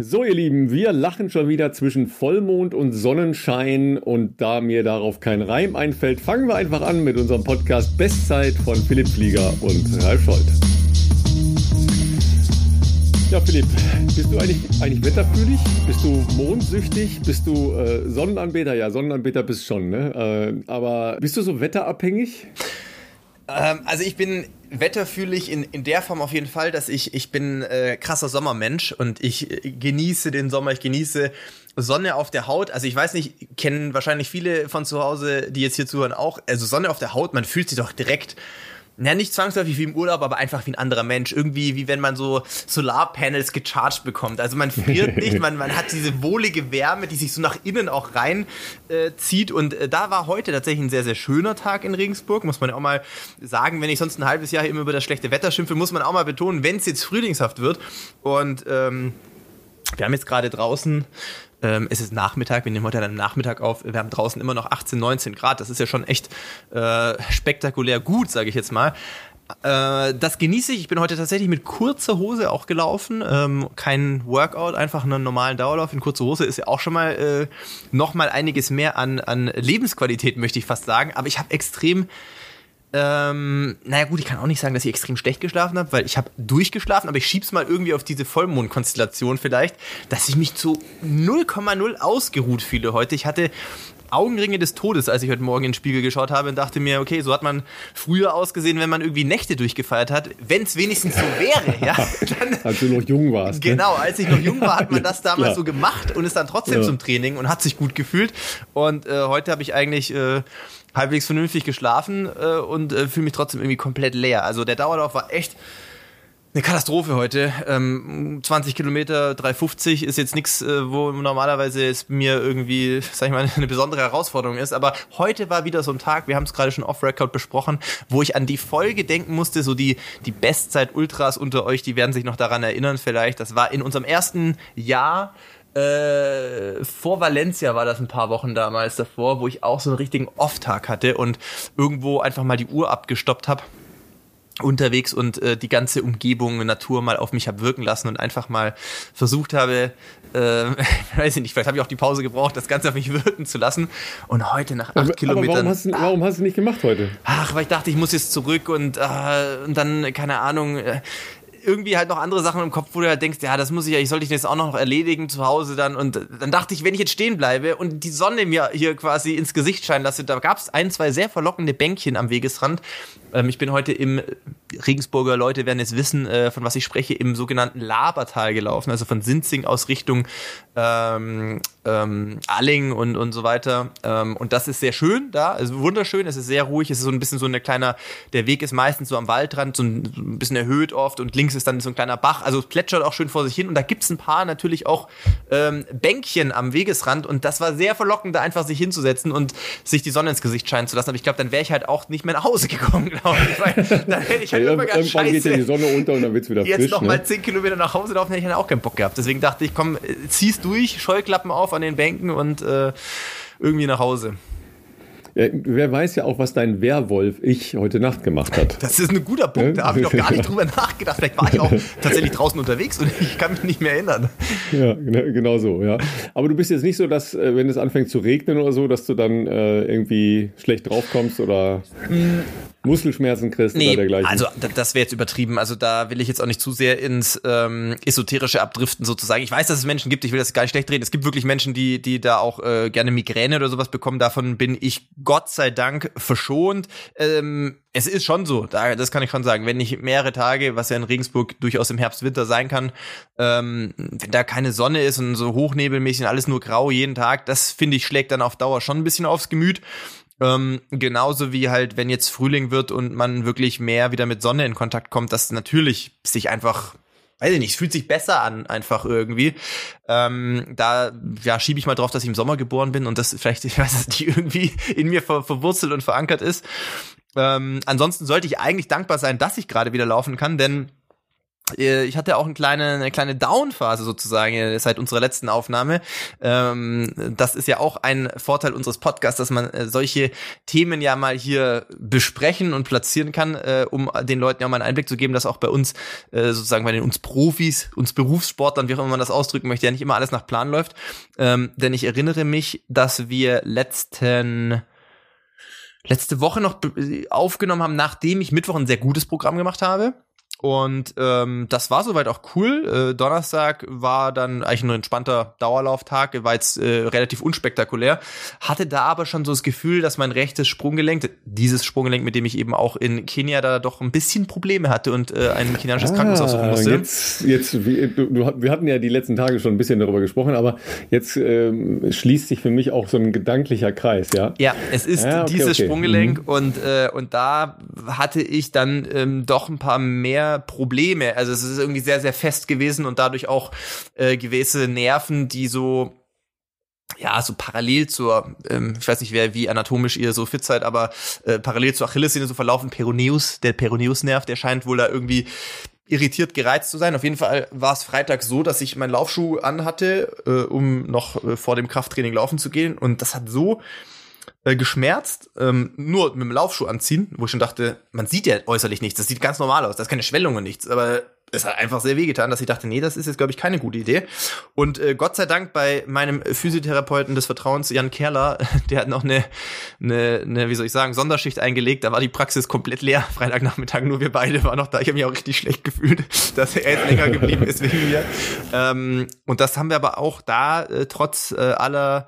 So, ihr Lieben, wir lachen schon wieder zwischen Vollmond und Sonnenschein und da mir darauf kein Reim einfällt, fangen wir einfach an mit unserem Podcast Bestzeit von Philipp Flieger und Ralf Scholz. Ja, Philipp, bist du eigentlich, eigentlich wetterfühlig? Bist du mondsüchtig? Bist du äh, Sonnenanbeter? Ja, Sonnenanbeter bist schon, ne? Äh, aber bist du so wetterabhängig? Ähm, also ich bin wetterfühlig in, in der Form auf jeden Fall, dass ich, ich bin äh, krasser Sommermensch und ich äh, genieße den Sommer, ich genieße Sonne auf der Haut. Also ich weiß nicht, kennen wahrscheinlich viele von zu Hause, die jetzt hier zuhören, auch. Also Sonne auf der Haut, man fühlt sich doch direkt ja, nicht zwangsläufig wie im Urlaub, aber einfach wie ein anderer Mensch. Irgendwie wie wenn man so Solarpanels gecharged bekommt. Also man friert nicht, man, man hat diese wohlige Wärme, die sich so nach innen auch rein äh, zieht. Und äh, da war heute tatsächlich ein sehr, sehr schöner Tag in Regensburg, muss man ja auch mal sagen. Wenn ich sonst ein halbes Jahr immer über das schlechte Wetter schimpfe, muss man auch mal betonen, wenn es jetzt frühlingshaft wird. Und ähm, wir haben jetzt gerade draußen ähm, es ist Nachmittag, wir nehmen heute dann Nachmittag auf. Wir haben draußen immer noch 18, 19 Grad. Das ist ja schon echt äh, spektakulär gut, sage ich jetzt mal. Äh, das genieße ich. Ich bin heute tatsächlich mit kurzer Hose auch gelaufen. Ähm, kein Workout, einfach einen normalen Dauerlauf in kurzer Hose ist ja auch schon mal äh, noch mal einiges mehr an, an Lebensqualität, möchte ich fast sagen. Aber ich habe extrem ähm, naja gut, ich kann auch nicht sagen, dass ich extrem schlecht geschlafen habe, weil ich habe durchgeschlafen, aber ich schieb's mal irgendwie auf diese Vollmondkonstellation vielleicht, dass ich mich zu 0,0 ausgeruht fühle heute. Ich hatte Augenringe des Todes, als ich heute Morgen in den Spiegel geschaut habe und dachte mir, okay, so hat man früher ausgesehen, wenn man irgendwie Nächte durchgefeiert hat. Wenn es wenigstens so wäre, ja. Dann, als du noch jung warst. Ne? Genau, als ich noch jung war, hat man das damals ja. so gemacht und ist dann trotzdem ja. zum Training und hat sich gut gefühlt. Und äh, heute habe ich eigentlich äh, halbwegs vernünftig geschlafen äh, und äh, fühle mich trotzdem irgendwie komplett leer. Also der Dauerlauf war echt eine Katastrophe heute. Ähm, 20 Kilometer, 350 ist jetzt nichts, äh, wo normalerweise es mir irgendwie, sag ich mal, eine besondere Herausforderung ist. Aber heute war wieder so ein Tag, wir haben es gerade schon off-Record besprochen, wo ich an die Folge denken musste, so die, die Bestzeit-Ultras unter euch, die werden sich noch daran erinnern vielleicht. Das war in unserem ersten Jahr äh, vor Valencia war das ein paar Wochen damals davor, wo ich auch so einen richtigen Off-Tag hatte und irgendwo einfach mal die Uhr abgestoppt habe unterwegs und äh, die ganze Umgebung, Natur mal auf mich habe wirken lassen und einfach mal versucht habe, äh, weiß ich nicht, vielleicht habe ich auch die Pause gebraucht, das Ganze auf mich wirken zu lassen. Und heute nach acht aber, Kilometern. Aber warum hast, du, warum hast du nicht gemacht heute? Ach, weil ich dachte, ich muss jetzt zurück und, äh, und dann, keine Ahnung, äh, irgendwie halt noch andere Sachen im Kopf, wo du halt denkst, ja, das muss ich ja, ich sollte ich das auch noch erledigen zu Hause dann. Und dann dachte ich, wenn ich jetzt stehen bleibe und die Sonne mir hier quasi ins Gesicht scheinen lasse, da gab es ein, zwei sehr verlockende Bänkchen am Wegesrand. Ähm, ich bin heute im Regensburger Leute werden es wissen, äh, von was ich spreche, im sogenannten Labertal gelaufen, also von Sinzing aus Richtung ähm, ähm, Alling und, und so weiter. Ähm, und das ist sehr schön da, also wunderschön, es ist sehr ruhig, es ist so ein bisschen so eine kleiner, der Weg ist meistens so am Waldrand, so ein, so ein bisschen erhöht oft und links ist dann so ein kleiner Bach, also plätschert auch schön vor sich hin und da gibt's ein paar natürlich auch ähm, Bänkchen am Wegesrand und das war sehr verlockend, da einfach sich hinzusetzen und sich die Sonne ins Gesicht scheinen zu lassen. Aber ich glaube, dann wäre ich halt auch nicht mehr nach Hause gekommen, glaube ich, weil dann hätte ich halt ja, irgendwann Scheiße. geht ja die Sonne unter und dann wird's wieder Jetzt frisch. Jetzt noch ne? mal zehn Kilometer nach Hause laufen, hätte ich dann auch keinen Bock gehabt. Deswegen dachte ich, komm, zieh's durch, Scheuklappen auf an den Bänken und äh, irgendwie nach Hause. Ja, wer weiß ja auch, was dein Werwolf-Ich heute Nacht gemacht hat. Das ist ein guter Punkt, da habe ich noch gar nicht drüber nachgedacht. Vielleicht war ich auch tatsächlich draußen unterwegs und ich kann mich nicht mehr erinnern. Ja, genau, genau so, ja. Aber du bist jetzt nicht so, dass, äh, wenn es anfängt zu regnen oder so, dass du dann äh, irgendwie schlecht draufkommst oder. Muskelschmerzen kriegst nee, oder dergleichen. Also das wäre jetzt übertrieben. Also da will ich jetzt auch nicht zu sehr ins ähm, Esoterische abdriften sozusagen. Ich weiß, dass es Menschen gibt, ich will das gar nicht schlecht reden. Es gibt wirklich Menschen, die, die da auch äh, gerne Migräne oder sowas bekommen. Davon bin ich Gott sei Dank verschont. Ähm, es ist schon so, da, das kann ich schon sagen. Wenn ich mehrere Tage, was ja in Regensburg durchaus im Herbst, Winter sein kann, ähm, wenn da keine Sonne ist und so hochnebelmäßig und alles nur grau jeden Tag, das finde ich schlägt dann auf Dauer schon ein bisschen aufs Gemüt. Ähm, genauso wie halt, wenn jetzt Frühling wird und man wirklich mehr wieder mit Sonne in Kontakt kommt, dass natürlich sich einfach weiß ich nicht, es fühlt sich besser an, einfach irgendwie. Ähm, da ja, schiebe ich mal drauf, dass ich im Sommer geboren bin und das vielleicht, ich weiß nicht, irgendwie in mir ver verwurzelt und verankert ist. Ähm, ansonsten sollte ich eigentlich dankbar sein, dass ich gerade wieder laufen kann, denn ich hatte auch eine kleine, eine kleine Down-Phase sozusagen äh, seit unserer letzten Aufnahme. Ähm, das ist ja auch ein Vorteil unseres Podcasts, dass man äh, solche Themen ja mal hier besprechen und platzieren kann, um den Leuten ja mal einen Einblick zu geben, dass auch bei uns sozusagen bei den uns Profis, uns Berufssportlern, wie auch immer man das ausdrücken möchte, ja nicht immer alles nach Plan läuft. Ähm, denn ich erinnere mich, dass wir letzten letzte Woche noch aufgenommen haben, nachdem ich Mittwoch ein sehr gutes Programm gemacht habe. Und ähm, das war soweit auch cool. Äh, Donnerstag war dann eigentlich ein entspannter Dauerlauftag, war jetzt äh, relativ unspektakulär. Hatte da aber schon so das Gefühl, dass mein rechtes Sprunggelenk, dieses Sprunggelenk, mit dem ich eben auch in Kenia da doch ein bisschen Probleme hatte und äh, ein kenianisches ah, Krankenhaus aufsuchen musste. Jetzt, jetzt du, du, wir hatten ja die letzten Tage schon ein bisschen darüber gesprochen, aber jetzt ähm, schließt sich für mich auch so ein gedanklicher Kreis, ja? Ja, es ist ja, okay, dieses okay. Sprunggelenk mhm. und, äh, und da hatte ich dann ähm, doch ein paar mehr Probleme. Also es ist irgendwie sehr, sehr fest gewesen und dadurch auch äh, gewisse Nerven, die so ja, so parallel zur, ähm, ich weiß nicht, wer wie anatomisch ihr so fit seid, aber äh, parallel zur Achillessehne so verlaufen, Peroneus, der Peroneusnerv, der scheint wohl da irgendwie irritiert gereizt zu sein. Auf jeden Fall war es Freitag so, dass ich meinen Laufschuh anhatte, äh, um noch äh, vor dem Krafttraining laufen zu gehen. Und das hat so äh, geschmerzt, ähm, nur mit dem Laufschuh anziehen, wo ich schon dachte, man sieht ja äußerlich nichts, das sieht ganz normal aus, da ist keine Schwellung und nichts, aber es hat einfach sehr wehgetan, dass ich dachte, nee, das ist jetzt, glaube ich, keine gute Idee. Und äh, Gott sei Dank bei meinem Physiotherapeuten des Vertrauens, Jan Kerler, der hat noch eine, eine, eine, wie soll ich sagen, Sonderschicht eingelegt. Da war die Praxis komplett leer. Freitagnachmittag nur wir beide waren noch da. Ich habe mich auch richtig schlecht gefühlt, dass er jetzt länger geblieben ist wegen mir. Ähm, und das haben wir aber auch da, äh, trotz äh, aller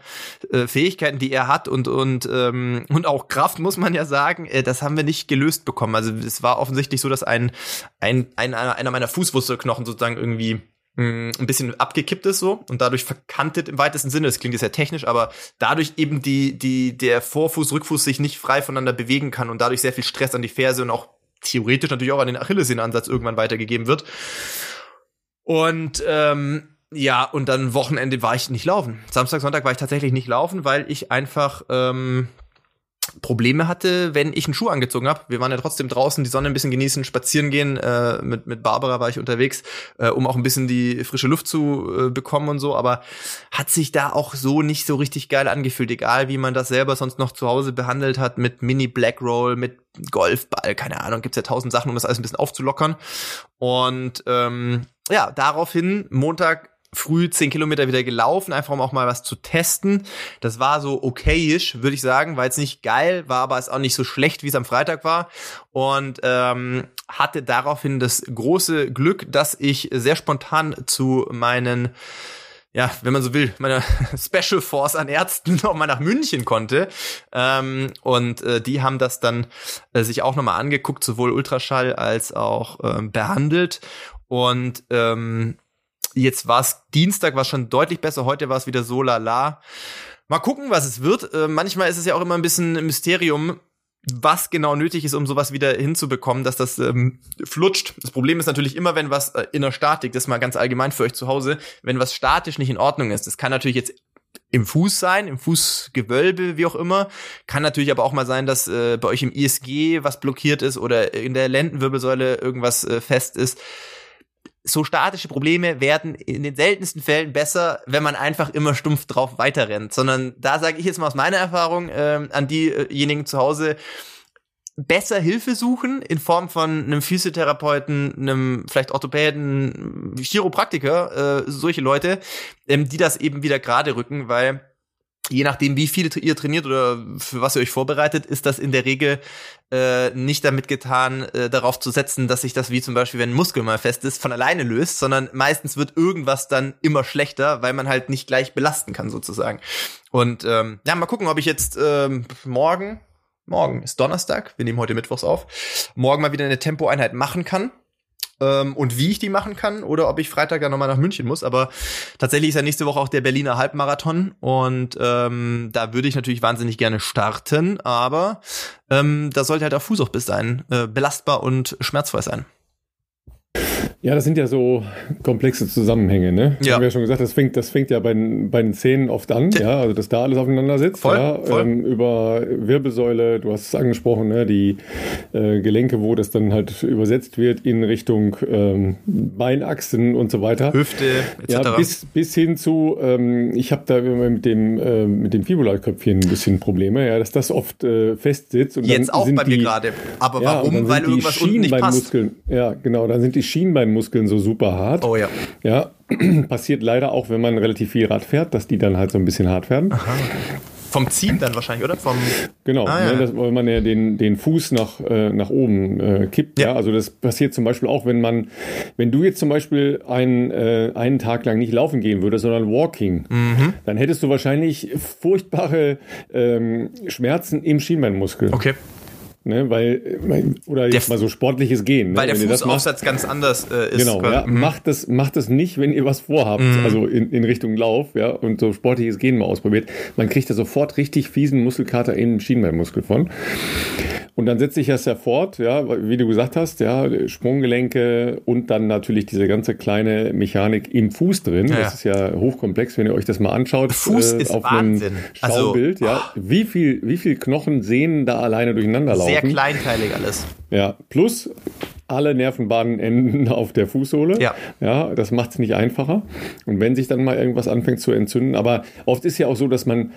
äh, Fähigkeiten, die er hat und, und, ähm, und auch Kraft, muss man ja sagen, äh, das haben wir nicht gelöst bekommen. Also es war offensichtlich so, dass ein, ein, ein einer meiner Fußwurzelknochen sozusagen irgendwie mm, ein bisschen abgekippt ist so und dadurch verkantet im weitesten Sinne. Das klingt jetzt sehr technisch, aber dadurch eben die, die, der Vorfuß, Rückfuß sich nicht frei voneinander bewegen kann und dadurch sehr viel Stress an die Ferse und auch theoretisch natürlich auch an den Achillessehnenansatz irgendwann weitergegeben wird. Und ähm, ja, und dann Wochenende war ich nicht laufen. Samstag, Sonntag war ich tatsächlich nicht laufen, weil ich einfach ähm, Probleme hatte, wenn ich einen Schuh angezogen habe. Wir waren ja trotzdem draußen, die Sonne ein bisschen genießen, spazieren gehen. Äh, mit, mit Barbara war ich unterwegs, äh, um auch ein bisschen die frische Luft zu äh, bekommen und so. Aber hat sich da auch so nicht so richtig geil angefühlt, egal wie man das selber sonst noch zu Hause behandelt hat, mit Mini Black Roll, mit Golfball, keine Ahnung, gibt's ja tausend Sachen, um das alles ein bisschen aufzulockern. Und ähm, ja, daraufhin Montag früh zehn Kilometer wieder gelaufen, einfach um auch mal was zu testen. Das war so okayisch, würde ich sagen, war jetzt nicht geil, war aber auch nicht so schlecht, wie es am Freitag war. Und ähm, hatte daraufhin das große Glück, dass ich sehr spontan zu meinen ja, wenn man so will, meiner Special Force an Ärzten nochmal nach München konnte. Ähm, und äh, die haben das dann äh, sich auch nochmal angeguckt, sowohl Ultraschall als auch ähm, behandelt. Und ähm, Jetzt war es Dienstag, war schon deutlich besser. Heute war es wieder so lala. Mal gucken, was es wird. Äh, manchmal ist es ja auch immer ein bisschen ein Mysterium, was genau nötig ist, um sowas wieder hinzubekommen, dass das ähm, flutscht. Das Problem ist natürlich immer, wenn was äh, in der Statik, das mal ganz allgemein für euch zu Hause, wenn was statisch nicht in Ordnung ist. Das kann natürlich jetzt im Fuß sein, im Fußgewölbe, wie auch immer. Kann natürlich aber auch mal sein, dass äh, bei euch im ISG was blockiert ist oder in der Lendenwirbelsäule irgendwas äh, fest ist so statische Probleme werden in den seltensten Fällen besser, wenn man einfach immer stumpf drauf weiterrennt. Sondern da sage ich jetzt mal aus meiner Erfahrung äh, an diejenigen zu Hause, besser Hilfe suchen in Form von einem Physiotherapeuten, einem vielleicht Orthopäden, Chiropraktiker, äh, solche Leute, ähm, die das eben wieder gerade rücken, weil je nachdem, wie viel ihr trainiert oder für was ihr euch vorbereitet, ist das in der Regel äh, nicht damit getan, äh, darauf zu setzen, dass sich das wie zum Beispiel, wenn ein Muskel mal fest ist, von alleine löst, sondern meistens wird irgendwas dann immer schlechter, weil man halt nicht gleich belasten kann sozusagen. Und ähm, ja, mal gucken, ob ich jetzt ähm, morgen, morgen ist Donnerstag, wir nehmen heute Mittwochs auf, morgen mal wieder eine Tempoeinheit machen kann ähm, und wie ich die machen kann oder ob ich Freitag dann nochmal nach München muss. Aber tatsächlich ist ja nächste Woche auch der Berliner Halbmarathon und ähm, da würde ich natürlich wahnsinnig gerne starten, aber ähm, da sollte halt auch Fuß auch bis sein, äh, belastbar und schmerzfrei sein. Ja, das sind ja so komplexe Zusammenhänge, ne? Ja. Haben wir ja schon gesagt, das fängt, das fängt ja bei, den- bei den Zähnen oft an, ja, also dass da alles aufeinander sitzt. Voll, ja, voll. Ähm, über Wirbelsäule, du hast es angesprochen, ne? die äh, Gelenke, wo das dann halt übersetzt wird in Richtung ähm, Beinachsen und so weiter. Hüfte etc. Ja, bis, bis hin zu, ähm, ich habe da immer mit dem, äh, mit dem Fibula-Köpfchen ein bisschen Probleme, ja, dass das oft äh, fest sitzt. Und Jetzt dann auch sind bei mir gerade. Aber warum? Weil irgendwas unten nicht passt. Ja, genau, dann sind die Schienbeinmuskeln so super hart. Oh ja. Ja, passiert leider auch, wenn man relativ viel Rad fährt, dass die dann halt so ein bisschen hart werden. Vom Ziehen dann wahrscheinlich, oder? Vom Genau, Ah, ja. ne, das, weil man ja den, den Fuß nach, äh, nach oben äh, kippt. Ja. Ja. also das passiert zum Beispiel auch, wenn man, wenn du jetzt zum Beispiel einen, äh, einen Tag lang nicht laufen gehen würdest, sondern Walking, Mhm. dann hättest du wahrscheinlich furchtbare ähm, Schmerzen im Schienbeinmuskel. Okay. Ne, weil, oder jetzt Der- mal so sportliches Gehen. Ne? Weil der Wenn das macht- Fußaufsatz ganz anders äh, ist. Genau, ja, Mhm. macht das, macht das nicht, wenn ihr was vorhabt, also in, in Richtung Lauf, ja, und so sportliches Gehen mal ausprobiert. Man kriegt da sofort richtig fiesen Muskelkater in den Schienbeinmuskel von. Und dann setzt sich das ja fort, ja, wie du gesagt hast, ja, Sprunggelenke und dann natürlich diese ganze kleine Mechanik im Fuß drin. Ja, Das ist ja hochkomplex, wenn ihr euch das mal anschaut. äh, Fuß ist auf Wahnsinn. einem Also, Schaubild, ja. Wie viel, wie viel Knochen, Sehnen da alleine durcheinander laufen. Sehr kleinteilig alles. Ja, plus alle Nervenbahnen enden auf der Fußsohle. Ja. Ja, das macht es nicht einfacher. Und wenn sich dann mal irgendwas anfängt zu entzünden, aber oft ist ja auch so, dass man,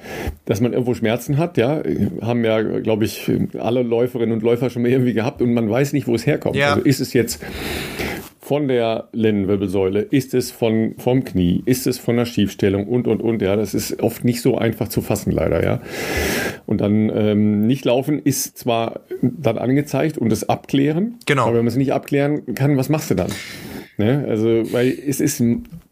dass man irgendwo Schmerzen hat, ja, haben ja, glaube ich, alle Läuferinnen und Läufer schon mal irgendwie gehabt und man weiß nicht, wo es herkommt. Ja. Also ist es jetzt von der Lendenwirbelsäule, ist es von, vom Knie, ist es von der Schiefstellung und, und, und, ja, das ist oft nicht so einfach zu fassen, leider, ja. Und dann ähm, nicht laufen ist zwar dann angezeigt und das abklären, Genau. aber wenn man es nicht abklären kann, was machst du dann? Ne? Also, weil es ist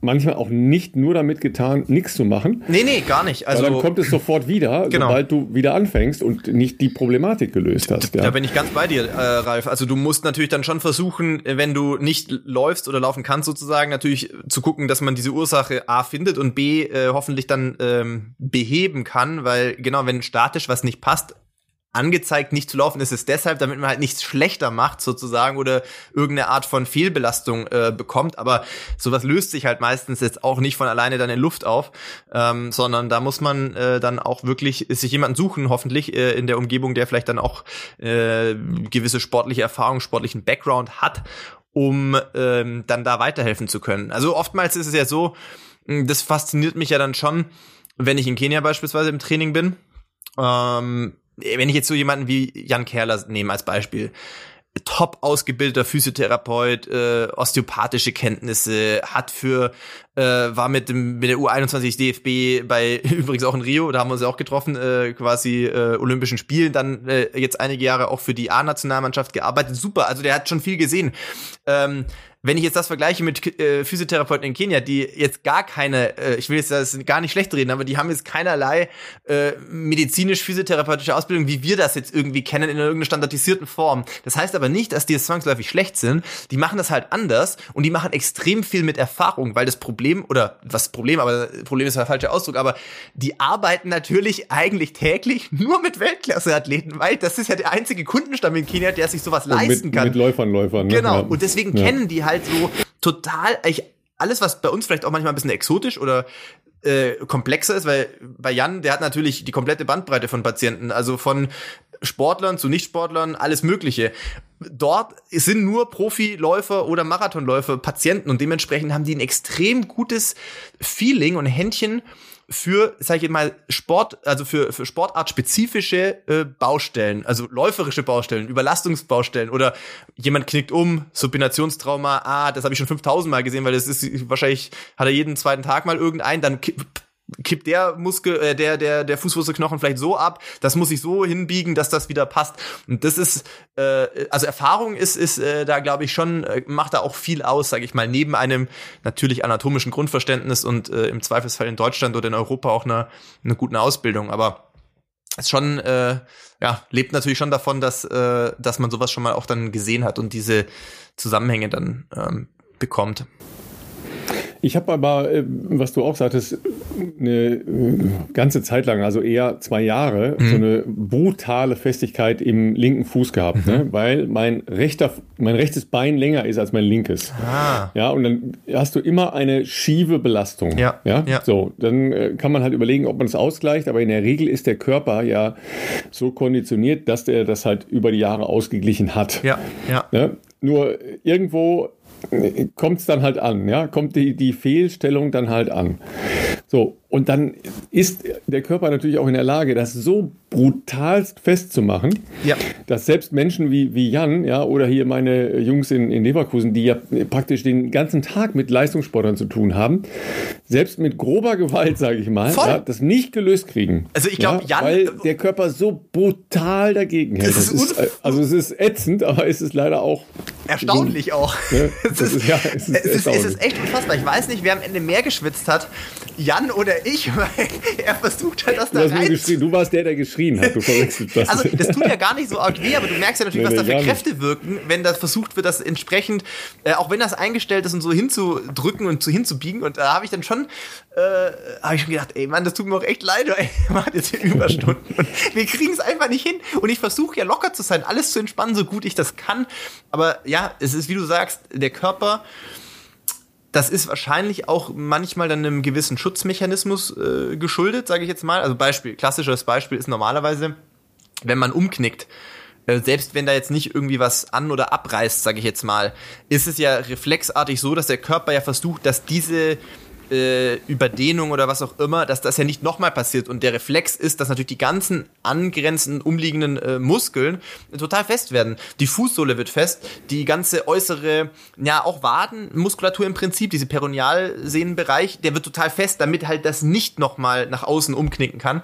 manchmal auch nicht nur damit getan, nichts zu machen, Nee, nee, gar nicht. Also dann kommt es sofort wieder, Genau. sobald du wieder anfängst und nicht die Problematik gelöst hast. Ja. Da bin ich ganz bei dir, äh, Ralf. Also du musst natürlich dann schon versuchen, wenn du nicht läufst oder laufen kannst sozusagen, natürlich zu gucken, dass man diese Ursache A findet und B äh, hoffentlich dann ähm, beheben kann, weil genau, wenn statisch was nicht passt, angezeigt nicht zu laufen ist es deshalb, damit man halt nichts schlechter macht sozusagen oder irgendeine Art von Fehlbelastung äh, bekommt. Aber sowas löst sich halt meistens jetzt auch nicht von alleine dann in Luft auf, ähm, sondern da muss man äh, dann auch wirklich sich jemanden suchen, hoffentlich äh, in der Umgebung, der vielleicht dann auch äh, gewisse sportliche Erfahrung, sportlichen Background hat, um ähm, dann da weiterhelfen zu können. Also oftmals ist es ja so, mh, das fasziniert mich ja dann schon, wenn ich in Kenia beispielsweise im Training bin. Ähm, wenn ich jetzt so jemanden wie Jan Kerler nehme als Beispiel, top ausgebildeter Physiotherapeut, äh, osteopathische Kenntnisse, hat für, äh, war mit dem mit der U21 DFB bei übrigens auch in Rio, da haben wir uns ja auch getroffen, äh, quasi äh, Olympischen Spielen, dann äh, jetzt einige Jahre auch für die A-Nationalmannschaft gearbeitet. Super, also der hat schon viel gesehen. Ähm, wenn ich jetzt das vergleiche mit äh, Physiotherapeuten in Kenia, die jetzt gar keine, äh, ich will jetzt das gar nicht schlecht reden, aber die haben jetzt keinerlei äh, medizinisch-physiotherapeutische Ausbildung, wie wir das jetzt irgendwie kennen, in irgendeiner standardisierten Form. Das heißt aber nicht, dass die jetzt zwangsläufig schlecht sind. Die machen das halt anders und die machen extrem viel mit Erfahrung, weil das Problem, oder was Problem, aber Problem ist der falsche Ausdruck, aber die arbeiten natürlich eigentlich täglich nur mit Weltklasse-Athleten, weil das ist ja der einzige Kundenstamm in Kenia, der sich sowas Und leisten mit, kann. mit Läufern, Läufern. Ne? Genau, und deswegen Ja. kennen die halt so total, ich, alles, was bei uns vielleicht auch manchmal ein bisschen exotisch oder äh, komplexer ist, weil bei Jan, der hat natürlich die komplette Bandbreite von Patienten, also von Sportlern zu Nichtsportlern, alles Mögliche. Dort sind nur Profiläufer oder Marathonläufer Patienten und dementsprechend haben die ein extrem gutes Feeling und Händchen für, sag ich mal, Sport, also für, für sportartspezifische äh, Baustellen, also läuferische Baustellen, Überlastungsbaustellen oder jemand knickt um, Supinationstrauma, ah, das habe ich schon 5000 Mal gesehen, weil das ist wahrscheinlich, hat er jeden zweiten Tag mal irgendeinen, dann kippt der Muskel, äh, der, der, der Fußwurzelknochen vielleicht so ab, das muss ich so hinbiegen, dass das wieder passt. Und das ist, äh, also Erfahrung ist, ist äh, da, glaube ich, schon, äh, macht da auch viel aus, sage ich mal, neben einem natürlich anatomischen Grundverständnis und äh, im Zweifelsfall in Deutschland oder in Europa auch einer eine guten Ausbildung. Aber es schon, äh, ja, lebt natürlich schon davon, dass, äh, dass man sowas schon mal auch dann gesehen hat und diese Zusammenhänge dann ähm, bekommt. Ich habe aber, äh, was du auch sagtest, eine äh, ganze Zeit lang, also eher zwei Jahre, mhm. so eine brutale Festigkeit im linken Fuß gehabt, ne? mhm. ne? weil mein rechter, mein rechtes Bein länger ist als mein linkes. Ah. Ja, und dann hast du immer eine schiefe Belastung. Ja. Ja. ja. So, dann äh, kann man halt überlegen, ob man es ausgleicht, aber in der Regel ist der Körper ja so konditioniert, dass der das halt über die Jahre ausgeglichen hat. Ja. Ja. Ne? Nur irgendwo kommt es dann halt an, ja, kommt die, die Fehlstellung dann halt an. So, und dann ist der Körper natürlich auch in der Lage, das so brutalst festzumachen, ja. dass selbst Menschen wie, wie Jan, ja, oder hier meine Jungs in, in Leverkusen, die ja praktisch den ganzen Tag mit Leistungssportern zu tun haben, selbst mit grober Gewalt, sage ich mal, ja, das nicht gelöst kriegen. Also ich glaube, ja, Jan, weil der Körper so brutal dagegen hält. Das ist, ist also es ist ätzend, aber es ist leider auch erstaunlich auch. Ne? Es, ist, ja, es, ist es, ist, es ist echt unfassbar. Ich weiß nicht, wer am Ende mehr geschwitzt hat, Jan oder ich, weil er versucht hat, das da rein. Du warst der, der geschrien hat. Du verwechselt das. Also das tut ja gar nicht so arg weh, aber du merkst ja natürlich, nee, was da für Kräfte wirken, wenn das versucht wird, das entsprechend, äh, auch wenn das eingestellt ist und so hinzudrücken und so hinzubiegen. Und da habe ich dann schon, äh, habe ich schon gedacht, ey Mann, das tut mir auch echt leid, ey, macht jetzt hier Überstunden. Und wir kriegen es einfach nicht hin. Und ich versuche ja locker zu sein, alles zu entspannen, so gut ich das kann. Aber ja, es ist, wie du sagst, der Körper das ist wahrscheinlich auch manchmal dann einem gewissen Schutzmechanismus äh, geschuldet, sage ich jetzt mal. Also Beispiel, klassisches Beispiel ist normalerweise, wenn man umknickt, äh, selbst wenn da jetzt nicht irgendwie was an oder abreißt, sage ich jetzt mal, ist es ja reflexartig so, dass der Körper ja versucht, dass diese äh, Überdehnung oder was auch immer, dass das ja nicht nochmal passiert. Und der Reflex ist, dass natürlich die ganzen angrenzenden, umliegenden äh, Muskeln total fest werden. Die Fußsohle wird fest, die ganze äußere, ja auch Wadenmuskulatur im Prinzip, diese Peronialsehnenbereich, der wird total fest, damit halt das nicht nochmal nach außen umknicken kann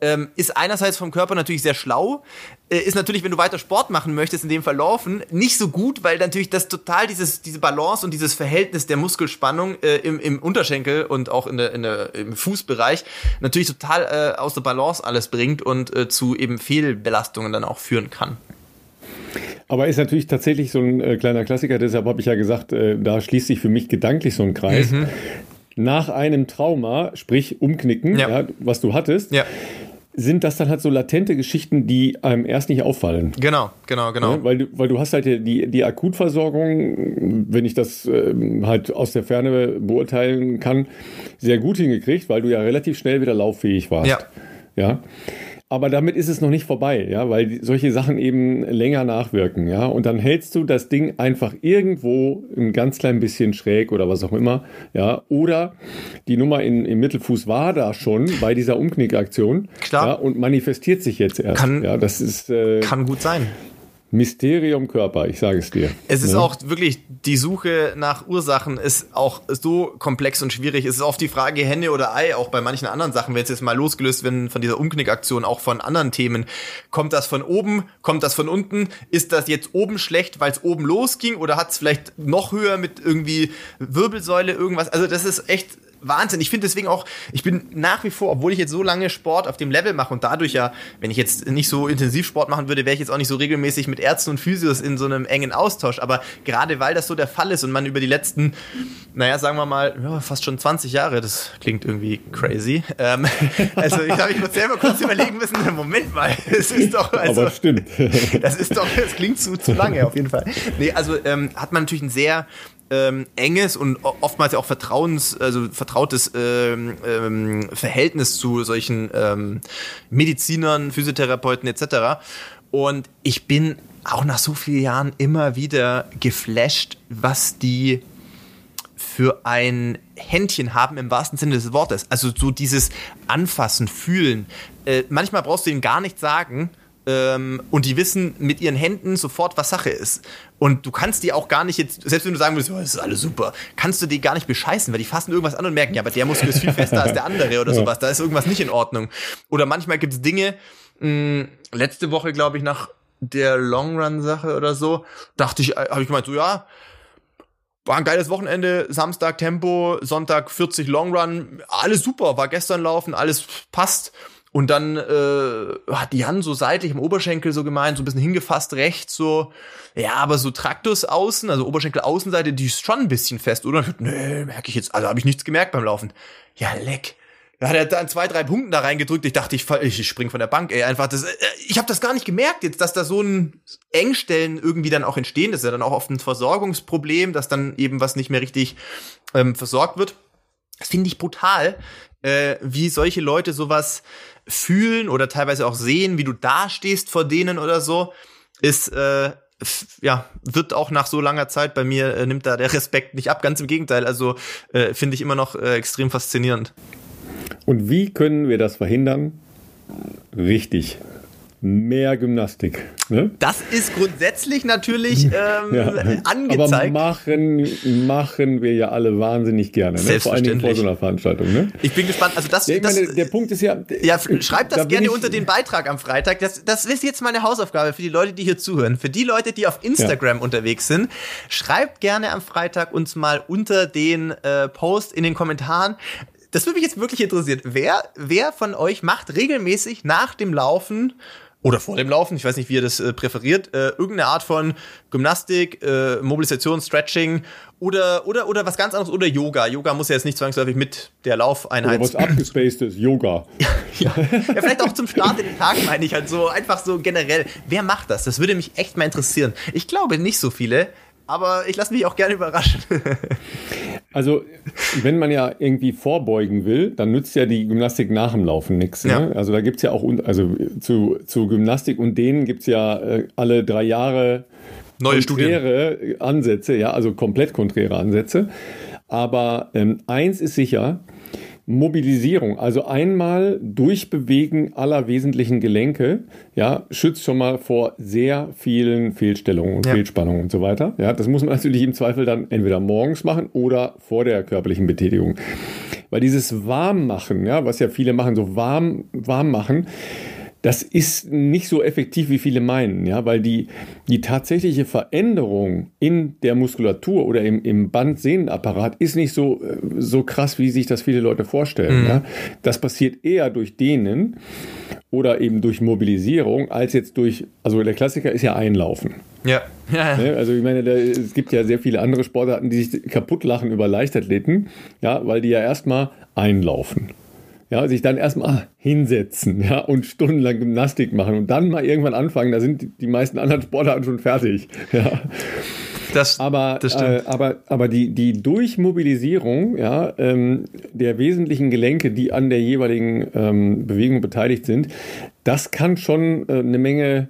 ähm, ist einerseits vom Körper natürlich sehr schlau, äh, ist natürlich, wenn du weiter Sport machen möchtest, in dem Fall laufen, nicht so gut, weil natürlich das total dieses, diese Balance und dieses Verhältnis der Muskelspannung äh, im, im Unterschenkel und auch in der, in der, im Fußbereich natürlich total äh, aus der Balance alles bringt und äh, zu eben Fehlbelastungen dann auch führen kann. Aber ist natürlich tatsächlich so ein äh, kleiner Klassiker, deshalb habe ich ja gesagt, äh, da schließt sich für mich gedanklich so ein Kreis. Mhm. Nach einem Trauma, sprich Umknicken, ja. Ja, was du hattest, ja sind das dann halt so latente Geschichten, die einem erst nicht auffallen. Genau, genau, genau. Ja, weil, du, weil du hast halt die, die Akutversorgung, wenn ich das ähm, halt aus der Ferne beurteilen kann, sehr gut hingekriegt, weil du ja relativ schnell wieder lauffähig warst. Ja. Ja. Aber damit ist es noch nicht vorbei, ja, weil solche Sachen eben länger nachwirken, ja. Und dann hältst du das Ding einfach irgendwo ein ganz klein bisschen schräg oder was auch immer, ja. Oder die Nummer in, im Mittelfuß war da schon bei dieser Umknickaktion. Klar. Ja, und manifestiert sich jetzt erst. Kann, ja, das ist, äh, kann gut sein. Mysterium Körper, ich sage es dir. Es ist ne? auch wirklich, die Suche nach Ursachen ist auch so komplex und schwierig. Es ist oft die Frage Henne oder Ei, auch bei manchen anderen Sachen, wenn es jetzt mal losgelöst werden von dieser Umknickaktion, auch von anderen Themen. Kommt das von oben? Kommt das von unten? Ist das jetzt oben schlecht, weil es oben losging? Oder hat es vielleicht noch höher mit irgendwie Wirbelsäule irgendwas? Also das ist echt Wahnsinn. Ich finde deswegen auch, ich bin nach wie vor, obwohl ich jetzt so lange Sport auf dem Level mache und dadurch ja, wenn ich jetzt nicht so intensiv Sport machen würde, wäre ich jetzt auch nicht so regelmäßig mit Ärzten und Physios in so einem engen Austausch. Aber gerade weil das so der Fall ist und man über die letzten, naja, sagen wir mal, ja, fast schon 20 Jahre, das klingt irgendwie crazy. Ähm, also ich habe ich muss selber kurz überlegen müssen, Moment mal, es ist doch, also, Aber stimmt. das ist doch, das klingt zu, zu lange auf jeden Fall. Nee, also ähm, hat man natürlich ein sehr ähm, enges und oftmals auch Vertrauens, also vertrautes ähm, ähm, Verhältnis zu solchen ähm, Medizinern, Physiotherapeuten etc. Und ich bin auch nach so vielen Jahren immer wieder geflasht, was die für ein Händchen haben im wahrsten Sinne des Wortes. Also so dieses Anfassen, Fühlen. Äh, manchmal brauchst du ihnen gar nichts sagen ähm, und die wissen mit ihren Händen sofort, was Sache ist. Und du kannst die auch gar nicht jetzt, selbst wenn du sagen würdest, oh, das ist alles super, kannst du die gar nicht bescheißen, weil die fassen irgendwas an und merken, ja, aber der Muskel ist viel fester als der andere oder sowas, da ist irgendwas nicht in Ordnung. Oder manchmal gibt es Dinge, mh, hm, letzte Woche, glaube ich, nach der Long Run Sache oder so, dachte ich, äh, habe ich gemeint, so ja, war ein geiles Wochenende, Samstag Tempo, Sonntag 40 Long Run, alles super, war gestern laufen, alles passt. Und dann äh, hat die Hand so seitlich im Oberschenkel so gemeint, so ein bisschen hingefasst rechts so, ja, aber so Traktus außen, also Oberschenkel Außenseite, die ist schon ein bisschen fest, oder? Nee, merke ich jetzt, also habe ich nichts gemerkt beim Laufen. Ja, leck. Da hat er dann zwei, drei Punkten da reingedrückt. Ich dachte, ich, ich spring von der Bank, ey. Einfach das. Äh, ich habe das gar nicht gemerkt jetzt, dass da so ein Engstellen irgendwie dann auch entstehen. Das ist ja dann auch oft ein Versorgungsproblem, dass dann eben was nicht mehr richtig ähm, versorgt wird. Das finde ich brutal, äh, wie solche Leute sowas fühlen oder teilweise auch sehen, wie du dastehst vor denen oder so, ist äh, ja, wird auch nach so langer Zeit bei mir, äh, nimmt da der Respekt nicht ab. Ganz im Gegenteil. Also äh, finde ich immer noch äh, extrem faszinierend. Und wie können wir das verhindern? Richtig mehr Gymnastik. Ne? Das ist grundsätzlich natürlich ähm, ja. angezeigt. Aber machen, machen wir ja alle wahnsinnig gerne. Ne? Vor allem vor so einer Veranstaltung. Ne? Ich bin gespannt. Also das, ja, das meine, der Punkt ist ja. Ja, schreibt das da gerne unter den Beitrag am Freitag. Das, das ist jetzt meine Hausaufgabe für die Leute, die hier zuhören. Für die Leute, die auf Instagram ja. unterwegs sind, schreibt gerne am Freitag uns mal unter den äh, Post in den Kommentaren, das würde mich jetzt wirklich interessieren. Wer, wer von euch macht regelmäßig nach dem Laufen oder vor dem Laufen, ich weiß nicht, wie ihr das äh, präferiert, äh, irgendeine Art von Gymnastik, äh, Mobilisation, Stretching oder, oder, oder was ganz anderes oder Yoga. Yoga muss ja jetzt nicht zwangsläufig mit der Laufeinheit. Oder was abgespacedes, Yoga. ja, ja. ja, vielleicht auch zum Start in den Tag meine ich halt so, einfach so generell. Wer macht das? Das würde mich echt mal interessieren. Ich glaube nicht so viele, aber ich lasse mich auch gerne überraschen. also, wenn man ja irgendwie vorbeugen will, dann nützt ja die Gymnastik nach dem Laufen nichts. Ne? Ja. Also da gibt es ja auch, also zu, zu Gymnastik und denen gibt es ja äh, alle drei Jahre neue konträre Studien. Ansätze, ja, also komplett konträre Ansätze. Aber ähm, eins ist sicher, Mobilisierung, also einmal Durchbewegen aller wesentlichen Gelenke, ja, schützt schon mal vor sehr vielen Fehlstellungen und ja. Fehlspannungen und so weiter. Ja, das muss man natürlich im Zweifel dann entweder morgens machen oder vor der körperlichen Betätigung. Weil dieses Warmmachen, ja, was ja viele machen, so warm, warm machen, das ist nicht so effektiv, wie viele meinen, ja, weil die, die tatsächliche Veränderung in der Muskulatur oder im, im Bandsehnenapparat ist nicht so, äh, so krass, wie sich das viele Leute vorstellen. Mhm. Ja. Das passiert eher durch Dehnen oder eben durch Mobilisierung, als jetzt durch, also der Klassiker ist ja Einlaufen. Ja. ja. Ne, also ich meine, da, es gibt ja sehr viele andere Sportarten, die sich kaputt lachen über Leichtathleten, ja, weil die ja erstmal einlaufen ja, sich dann erstmal hinsetzen, ja, und stundenlang Gymnastik machen und dann mal irgendwann anfangen, da sind die meisten anderen Sportarten schon fertig, ja. Das, aber, das äh, aber, aber die, die Durchmobilisierung ja, ähm, der wesentlichen Gelenke, die an der jeweiligen ähm, Bewegung beteiligt sind, das kann schon äh, eine Menge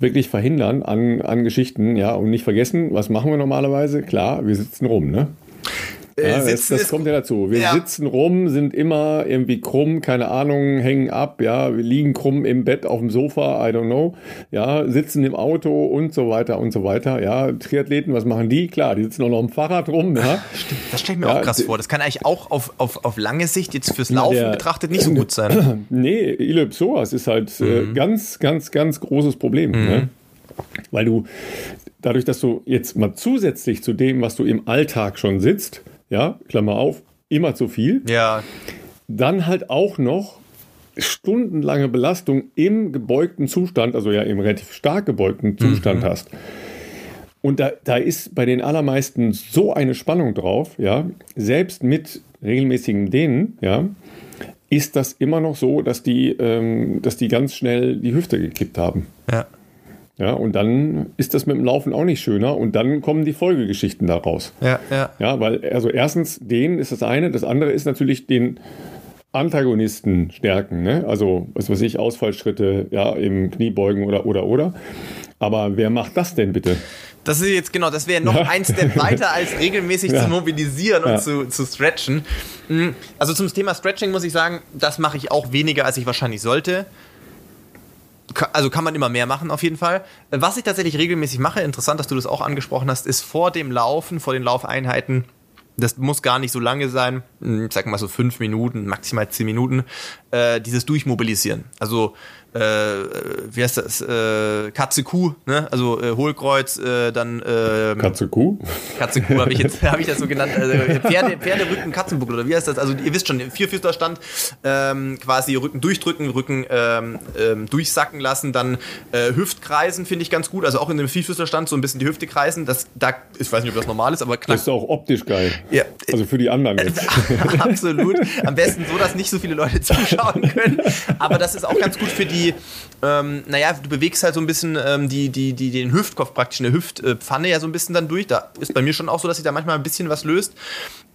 wirklich verhindern an, an Geschichten. Ja, und nicht vergessen, was machen wir normalerweise? Klar, wir sitzen rum, ne? Äh, ja, das, das kommt ja dazu. Wir ja. sitzen rum, sind immer irgendwie krumm, keine Ahnung, hängen ab, ja, wir liegen krumm im Bett, auf dem Sofa, I don't know, ja, sitzen im Auto und so weiter und so weiter. Ja, Triathleten, was machen die? Klar, die sitzen auch noch im Fahrrad rum, ja. Stimmt, das stelle ich mir ja, auch krass vor. Das kann eigentlich auch auf, auf, auf lange Sicht jetzt fürs Laufen der, betrachtet nicht so gut sein. Nee, Ellipsoas ist halt äh, mhm. äh, ganz, ganz, ganz großes Problem. Mhm. Ne? Weil du dadurch, dass du jetzt mal zusätzlich zu dem, was du im Alltag schon sitzt, ja, Klammer auf, immer zu viel. Ja. Dann halt auch noch stundenlange Belastung im gebeugten Zustand, also ja im relativ stark gebeugten Zustand mhm. hast. Und da, da ist bei den allermeisten so eine Spannung drauf, ja, selbst mit regelmäßigen Dehnen, ja, ist das immer noch so, dass die, ähm, dass die ganz schnell die Hüfte gekippt haben. Ja. Ja, und dann ist das mit dem Laufen auch nicht schöner und dann kommen die Folgegeschichten daraus. Ja, ja. Ja, weil, also erstens, den ist das eine, das andere ist natürlich den Antagonisten stärken, ne? Also, was weiß ich, Ausfallschritte, ja, im Kniebeugen oder, oder, oder. Aber wer macht das denn bitte? Das ist jetzt genau, das wäre noch ja. ein Step weiter als regelmäßig ja. zu mobilisieren und ja. zu, zu stretchen. Hm, also zum Thema Stretching muss ich sagen, das mache ich auch weniger, als ich wahrscheinlich sollte also kann man immer mehr machen auf jeden Fall. Was ich tatsächlich regelmäßig mache, interessant, dass du das auch angesprochen hast, ist vor dem Laufen, vor den Laufeinheiten, das muss gar nicht so lange sein, hm, ich sag mal so fünf Minuten, maximal zehn Minuten, äh, dieses Durchmobilisieren. Also äh, wie heißt das, äh, Katze Kuh, ne? Also äh, Hohlkreuz, äh, dann äh, Katze Kuh? Katze Kuh habe ich jetzt habe ich das so genannt. Also Pferde, Pferde Rücken Katzenbuckel oder wie heißt das? Also ihr wisst schon, Vierfüßlerstand, ähm, quasi Rücken durchdrücken, Rücken ähm, ähm, durchsacken lassen, dann äh, Hüftkreisen finde ich ganz gut, also auch in dem Vierfüßlerstand so ein bisschen die Hüfte kreisen. Das da ich weiß nicht, ob das normal ist, aber knack. Das ist auch optisch geil. Ja. Also für die anderen jetzt. Absolut. Am besten so, dass nicht so viele Leute zuschauen können. Aber das ist auch ganz gut für die, ähm, naja, du bewegst halt so ein bisschen ähm, die, die, die, den Hüftkopf praktisch, eine Hüftpfanne ja so ein bisschen dann durch. Da ist bei mir schon auch so, dass sich da manchmal ein bisschen was löst.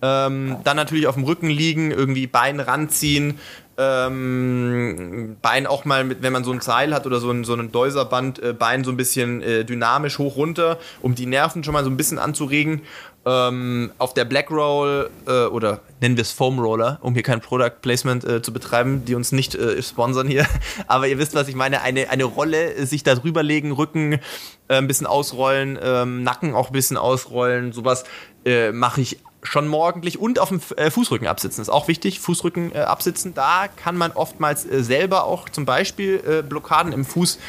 Ähm, dann natürlich auf dem Rücken liegen, irgendwie Bein ranziehen, ähm, Bein auch mal mit, wenn man so ein Seil hat oder so ein, so ein Deuserband, äh, Bein so ein bisschen äh, dynamisch hoch runter, um die Nerven schon mal so ein bisschen anzuregen. Ähm, auf der Black Roll äh, oder nennen wir es Foam Roller, um hier kein Product Placement äh, zu betreiben, die uns nicht äh, sponsern hier. Aber ihr wisst, was ich meine. Eine, eine Rolle, sich da drüber legen, Rücken äh, ein bisschen ausrollen, ähm, Nacken auch ein bisschen ausrollen, sowas äh, mache ich schon morgendlich und auf dem äh, Fußrücken absitzen. ist auch wichtig, Fußrücken äh, absitzen. Da kann man oftmals äh, selber auch zum Beispiel äh, Blockaden im Fuß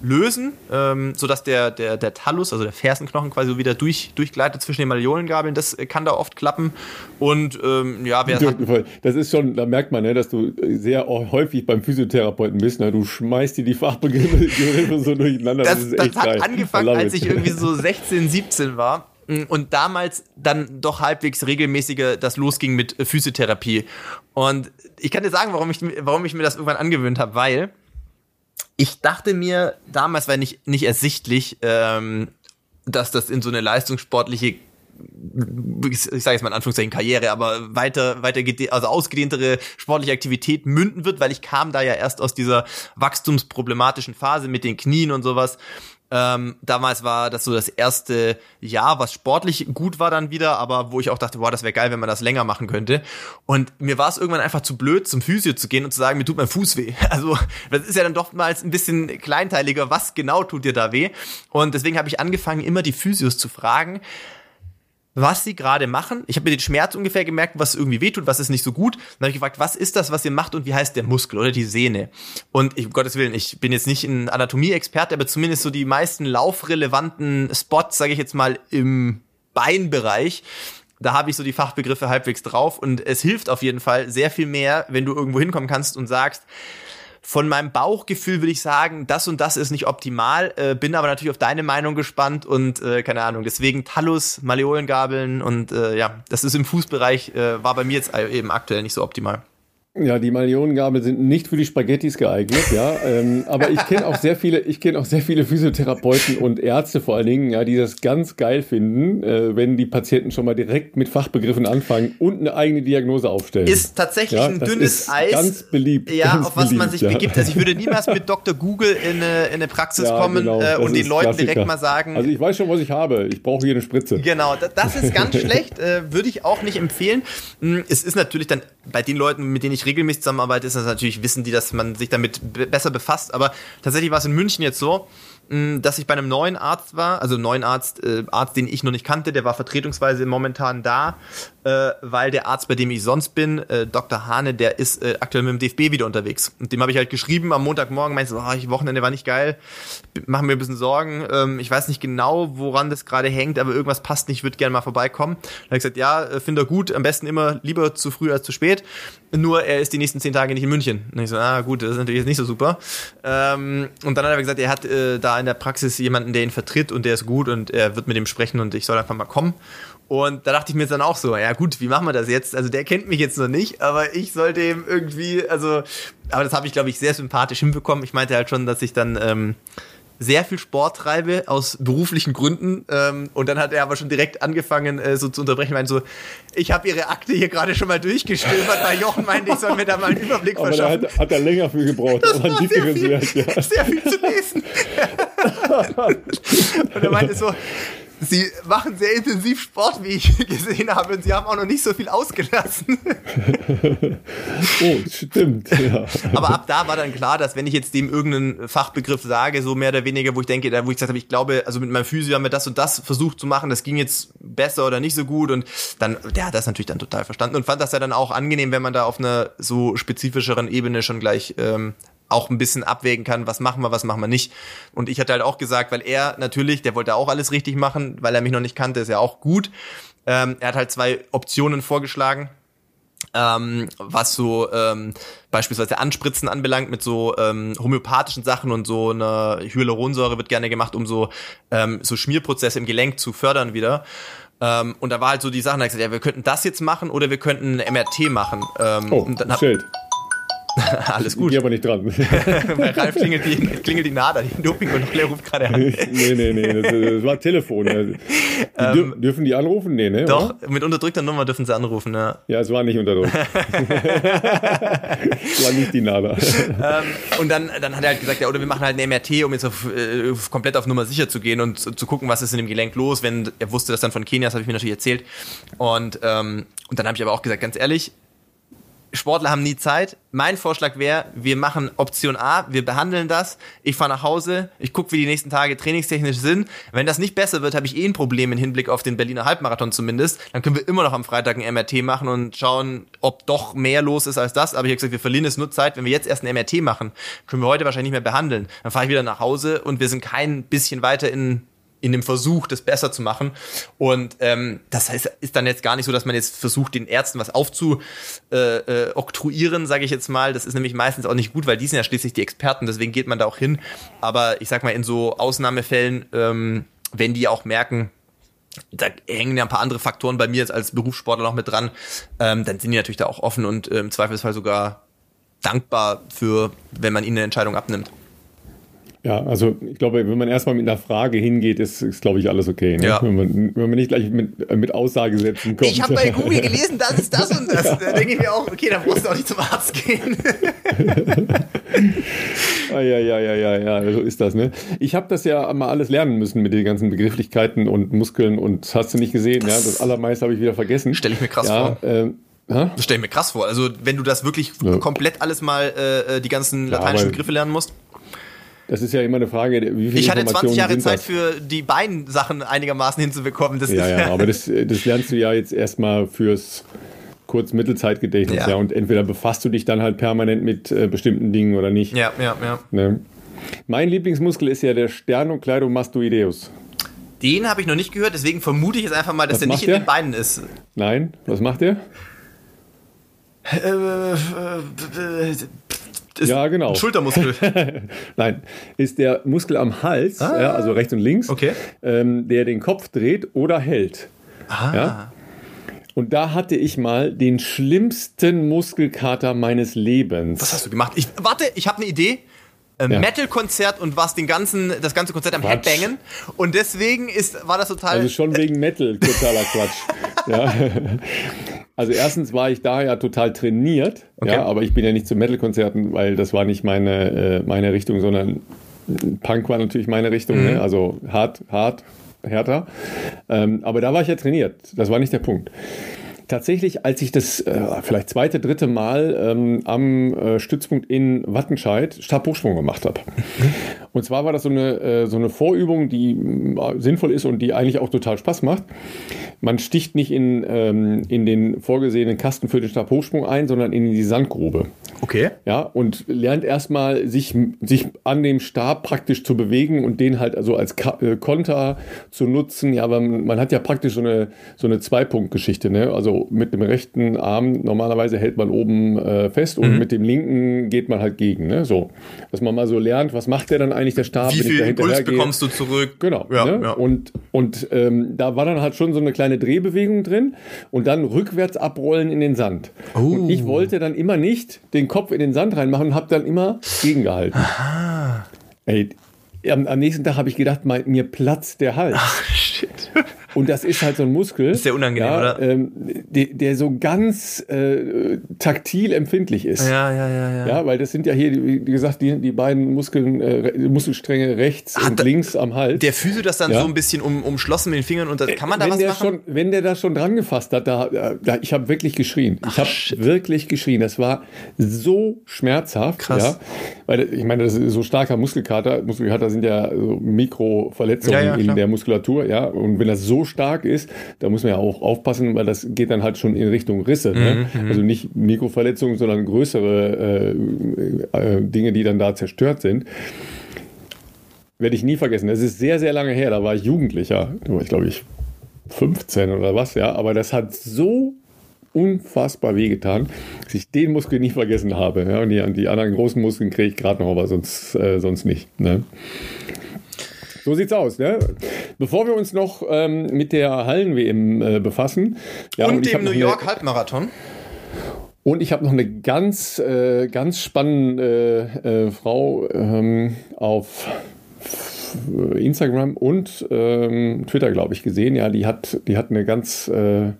lösen, ähm, sodass der, der, der Talus, also der Fersenknochen quasi so wieder durch, durchgleitet zwischen den Malleolengabeln. Das kann da oft klappen. Und ähm, ja, wer hat Das ist schon, da merkt man, ne, dass du sehr häufig beim Physiotherapeuten bist. Ne? Du schmeißt dir die Fachbegriffe so durcheinander. Das, das, das hat geil. angefangen, als ich irgendwie so 16, 17 war und damals dann doch halbwegs regelmäßiger das losging mit äh, Physiotherapie. Und ich kann dir sagen, warum ich, warum ich mir das irgendwann angewöhnt habe, weil ich dachte mir, damals war nicht, nicht ersichtlich, ähm, dass das in so eine leistungssportliche ich sage jetzt mal in Anführungszeichen Karriere, aber weiter, weiter also ausgedehntere sportliche Aktivität münden wird, weil ich kam da ja erst aus dieser wachstumsproblematischen Phase mit den Knien und sowas ähm, damals war das so das erste Jahr, was sportlich gut war dann wieder, aber wo ich auch dachte, boah, das wäre geil, wenn man das länger machen könnte. Und mir war es irgendwann einfach zu blöd, zum Physio zu gehen und zu sagen, mir tut mein Fuß weh. Also das ist ja dann doch mal ein bisschen kleinteiliger, was genau tut dir da weh? Und deswegen habe ich angefangen, immer die Physios zu fragen, was sie gerade machen. Ich habe mir den Schmerz ungefähr gemerkt, was irgendwie wehtut, was ist nicht so gut. Dann habe ich gefragt, was ist das, was ihr macht und wie heißt der Muskel oder die Sehne? Und ich, um Gottes Willen, ich bin jetzt nicht ein Anatomie-Experte, aber zumindest so die meisten laufrelevanten Spots, sage ich jetzt mal, im Beinbereich da habe ich so die Fachbegriffe halbwegs drauf und es hilft auf jeden Fall sehr viel mehr, wenn du irgendwo hinkommen kannst und sagst, von meinem Bauchgefühl würde ich sagen, das und das ist nicht optimal, äh, bin aber natürlich auf deine Meinung gespannt und äh, keine Ahnung. Deswegen Talus, Maleolengabeln und äh, ja, das ist im Fußbereich, äh, war bei mir jetzt eben aktuell nicht so optimal. Ja, die Millionengabel sind nicht für die Spaghettis geeignet, ja. Ähm, aber ich kenne auch sehr viele, ich kenne auch sehr viele Physiotherapeuten und Ärzte vor allen Dingen, ja, die das ganz geil finden, äh, wenn die Patienten schon mal direkt mit Fachbegriffen anfangen und eine eigene Diagnose aufstellen. Ist tatsächlich ja, ein dünnes Eis. Ganz beliebt. Ja, ganz auf was beliebt, man sich ja. begibt. Also ich würde niemals mit Dr. Google in eine, in eine Praxis ja, kommen genau, äh, und den Leuten Klassiker. direkt mal sagen. Also ich weiß schon, was ich habe. Ich brauche hier eine Spritze. Genau, das ist ganz schlecht. Äh, würde ich auch nicht empfehlen. Hm, es ist natürlich dann bei den Leuten, mit denen ich regelmäßig zusammenarbeite, ist das natürlich, wissen die, dass man sich damit besser befasst. Aber tatsächlich war es in München jetzt so, dass ich bei einem neuen Arzt war, also neuen Arzt, äh, Arzt, den ich noch nicht kannte, der war vertretungsweise momentan da, äh, weil der Arzt, bei dem ich sonst bin, äh, Dr. Hane, der ist äh, aktuell mit dem DFB wieder unterwegs. Und dem habe ich halt geschrieben am Montagmorgen, meinte so, oh, ich Wochenende war nicht geil, machen mir ein bisschen Sorgen. Ähm, ich weiß nicht genau, woran das gerade hängt, aber irgendwas passt nicht, ich würde gerne mal vorbeikommen. Dann habe ich gesagt, ja, äh, finde er gut, am besten immer lieber zu früh als zu spät. Nur er ist die nächsten zehn Tage nicht in München. Und ich so, ah gut, das ist natürlich jetzt nicht so super. Ähm, und dann hat er gesagt, er hat äh, da in der Praxis jemanden, der ihn vertritt und der ist gut und er wird mit ihm sprechen und ich soll einfach mal kommen. Und da dachte ich mir jetzt dann auch so, ja gut, wie machen wir das jetzt? Also der kennt mich jetzt noch nicht, aber ich sollte ihm irgendwie, also, aber das habe ich, glaube ich, sehr sympathisch hinbekommen. Ich meinte halt schon, dass ich dann ähm, sehr viel Sport treibe aus beruflichen Gründen. Ähm, und dann hat er aber schon direkt angefangen, äh, so zu unterbrechen. Meinte so, ich habe ihre Akte hier gerade schon mal durchgestöbert, weil Jochen meinte, ich soll mir da mal einen Überblick aber verschaffen. Da hat, hat er länger für gebraucht. Das war sehr viel, sehr viel zu lesen. und er meinte so, Sie machen sehr intensiv Sport, wie ich gesehen habe, und Sie haben auch noch nicht so viel ausgelassen. oh, stimmt. Ja. Aber ab da war dann klar, dass wenn ich jetzt dem irgendeinen Fachbegriff sage, so mehr oder weniger, wo ich denke, da wo ich gesagt habe, ich glaube, also mit meinem Physio haben wir das und das versucht zu machen, das ging jetzt besser oder nicht so gut und dann, der hat das natürlich dann total verstanden und fand das ja dann auch angenehm, wenn man da auf einer so spezifischeren Ebene schon gleich ähm, auch ein bisschen abwägen kann, was machen wir, was machen wir nicht. Und ich hatte halt auch gesagt, weil er natürlich, der wollte auch alles richtig machen, weil er mich noch nicht kannte, ist ja auch gut. Ähm, er hat halt zwei Optionen vorgeschlagen. Ähm, was so ähm, beispielsweise Anspritzen anbelangt mit so ähm, homöopathischen Sachen und so eine Hyaluronsäure wird gerne gemacht, um so ähm, so Schmierprozesse im Gelenk zu fördern wieder. Ähm, und da war halt so die Sache, da gesagt, ja, wir könnten das jetzt machen oder wir könnten ein MRT machen. Ähm, oh, und dann hab, Schild. Alles gut. Ich gehe aber nicht dran. Bei Ralf klingelt die, klingelt die Nader, die Dopingkontrolle ruft gerade an. nee, nee, nee, das, das war Telefon. Die ähm, dürfen die anrufen? Nee, ne? Doch, oder? mit unterdrückter Nummer dürfen sie anrufen, ja. Ja, es war nicht unterdrückt. es war nicht die Nader. Ähm, und dann, dann hat er halt gesagt, ja, oder wir machen halt ein MRT, um jetzt auf, äh, komplett auf Nummer sicher zu gehen und zu, zu gucken, was ist in dem Gelenk los. Wenn er wusste das dann von Kenia, das habe ich mir natürlich erzählt. Und, ähm, und dann habe ich aber auch gesagt, ganz ehrlich, Sportler haben nie Zeit. Mein Vorschlag wäre, wir machen Option A, wir behandeln das. Ich fahre nach Hause, ich gucke, wie die nächsten Tage trainingstechnisch sind. Wenn das nicht besser wird, habe ich eh ein Problem im Hinblick auf den Berliner Halbmarathon zumindest. Dann können wir immer noch am Freitag ein MRT machen und schauen, ob doch mehr los ist als das. Aber ich habe gesagt, wir verlieren es nur Zeit. Wenn wir jetzt erst ein MRT machen, können wir heute wahrscheinlich nicht mehr behandeln. Dann fahre ich wieder nach Hause und wir sind kein bisschen weiter in in dem Versuch, das besser zu machen. Und ähm, das heißt, ist dann jetzt gar nicht so, dass man jetzt versucht, den Ärzten was aufzuoktroyieren, äh, äh, sage ich jetzt mal. Das ist nämlich meistens auch nicht gut, weil die sind ja schließlich die Experten, deswegen geht man da auch hin. Aber ich sag mal, in so Ausnahmefällen, ähm, wenn die auch merken, da hängen ja ein paar andere Faktoren bei mir jetzt als Berufssportler noch mit dran, ähm, dann sind die natürlich da auch offen und äh, im Zweifelsfall sogar dankbar für, wenn man ihnen eine Entscheidung abnimmt. Ja, also ich glaube, wenn man erstmal mit einer Frage hingeht, ist, ist glaube ich, alles okay. Ne? Ja. Wenn, man, wenn man nicht gleich mit, mit Aussagesätzen kommt. Ich habe bei Google gelesen, das ist das und das. Ja. Da denke ich mir auch, okay, dann brauchst du auch nicht zum Arzt gehen. ah, ja, ja, ja, ja, ja, so ist das. Ne? Ich habe das ja mal alles lernen müssen mit den ganzen Begrifflichkeiten und Muskeln und hast du nicht gesehen. Das, ja? das allermeiste habe ich wieder vergessen. Stelle ich mir krass ja, vor. Ähm, das stelle ich mir krass vor. Also wenn du das wirklich ja. komplett alles mal äh, äh die ganzen lateinischen Begriffe lernen musst. Das ist ja immer eine Frage, wie viel Ich hatte 20 Jahre Zeit für die beiden Sachen einigermaßen hinzubekommen. Das ja, ja, aber das, das lernst du ja jetzt erstmal fürs Kurz-Mittelzeitgedächtnis, ja. ja. Und entweder befasst du dich dann halt permanent mit äh, bestimmten Dingen oder nicht. Ja, ja, ja. Ne? Mein Lieblingsmuskel ist ja der Sternocleidomastoideus. Den habe ich noch nicht gehört, deswegen vermute ich jetzt einfach mal, dass der nicht der? in den Beinen ist. Nein, was macht der? Äh, äh, äh ist ja, genau. Schultermuskel. Nein, ist der Muskel am Hals, ah. ja, also rechts und links, okay. ähm, der den Kopf dreht oder hält. Ah. Ja? Und da hatte ich mal den schlimmsten Muskelkater meines Lebens. Was hast du gemacht? Ich, warte, ich habe eine Idee. Ähm, ja. Metal-Konzert und warst den ganzen, das ganze Konzert am Quatsch. Headbangen. Und deswegen ist, war das total. Also schon wegen Metal, totaler Quatsch. ja. Also erstens war ich da ja total trainiert, okay. ja, aber ich bin ja nicht zu Metal-Konzerten, weil das war nicht meine, äh, meine Richtung, sondern Punk war natürlich meine Richtung, ne? mhm. ne? also hart, hart, härter. Ähm, aber da war ich ja trainiert, das war nicht der Punkt tatsächlich, als ich das äh, vielleicht zweite, dritte Mal ähm, am äh, Stützpunkt in Wattenscheid Stabhochsprung gemacht habe. Und zwar war das so eine, äh, so eine Vorübung, die äh, sinnvoll ist und die eigentlich auch total Spaß macht. Man sticht nicht in, ähm, in den vorgesehenen Kasten für den Stabhochsprung ein, sondern in die Sandgrube. Okay. Ja, und lernt erstmal sich, sich an dem Stab praktisch zu bewegen und den halt also als Ka äh, Konter zu nutzen. Ja, aber man hat ja praktisch so eine, so eine Zwei-Punkt-Geschichte, ne? Also mit dem rechten Arm normalerweise hält man oben äh, fest und mhm. mit dem linken geht man halt gegen. Ne? So, dass man mal so lernt, was macht der dann eigentlich der Stab? Wie viel Impuls bekommst du zurück? Genau. Ja, ne? ja. Und, und ähm, da war dann halt schon so eine kleine Drehbewegung drin und dann rückwärts abrollen in den Sand. Oh. Und ich wollte dann immer nicht den Kopf in den Sand reinmachen und habe dann immer gegengehalten. Aha. Ey, am, am nächsten Tag habe ich gedacht, mein, mir platzt der Hals. Ach, shit. Und das ist halt so ein Muskel. Ist sehr unangenehm, ja, oder? Ähm, der, der, so ganz äh, taktil empfindlich ist. Ja, ja, ja, ja. Ja, weil das sind ja hier, wie gesagt, die, die beiden Muskeln, äh, Muskelstränge rechts Hat und links am Hals. Der Physio das dann ja. so ein bisschen um, umschlossen mit den Fingern und da, kann man da wenn was der machen? Schon, wenn der das schon dran gefasst hat, da, da ich habe wirklich geschrien. Ach, ich habe wirklich geschrien. Das war so schmerzhaft. Krass. Ja, weil ich meine, das ist so starker Muskelkater. Muskelkater sind ja so Mikroverletzungen ja, in der Muskulatur. Ja, und wenn das so so stark ist, da muss man ja auch aufpassen, weil das geht dann halt schon in Richtung Risse. Ne? Mhm, mhm. Also nicht Mikroverletzungen, sondern größere äh, äh, Dinge, die dann da zerstört sind. Werde ich nie vergessen. Das ist sehr, sehr lange her. Da war ich Jugendlicher. Da war ich, glaube ich, 15 oder was, ja. Aber das hat so unfassbar wehgetan, dass ich den Muskel nie vergessen habe. Ja, und die, die anderen großen Muskeln kriege ich gerade noch, aber sonst, äh, sonst nicht. Ne? So sieht's aus. Ne? Bevor wir uns noch ähm, mit der Hallen-WM äh, befassen. Ja, und, und dem New York Halbmarathon. Und ich habe noch eine ganz, äh, ganz spannende äh, Frau ähm, auf Instagram und ähm, Twitter, glaube ich, gesehen. Ja, die hat, die hat eine ganz äh,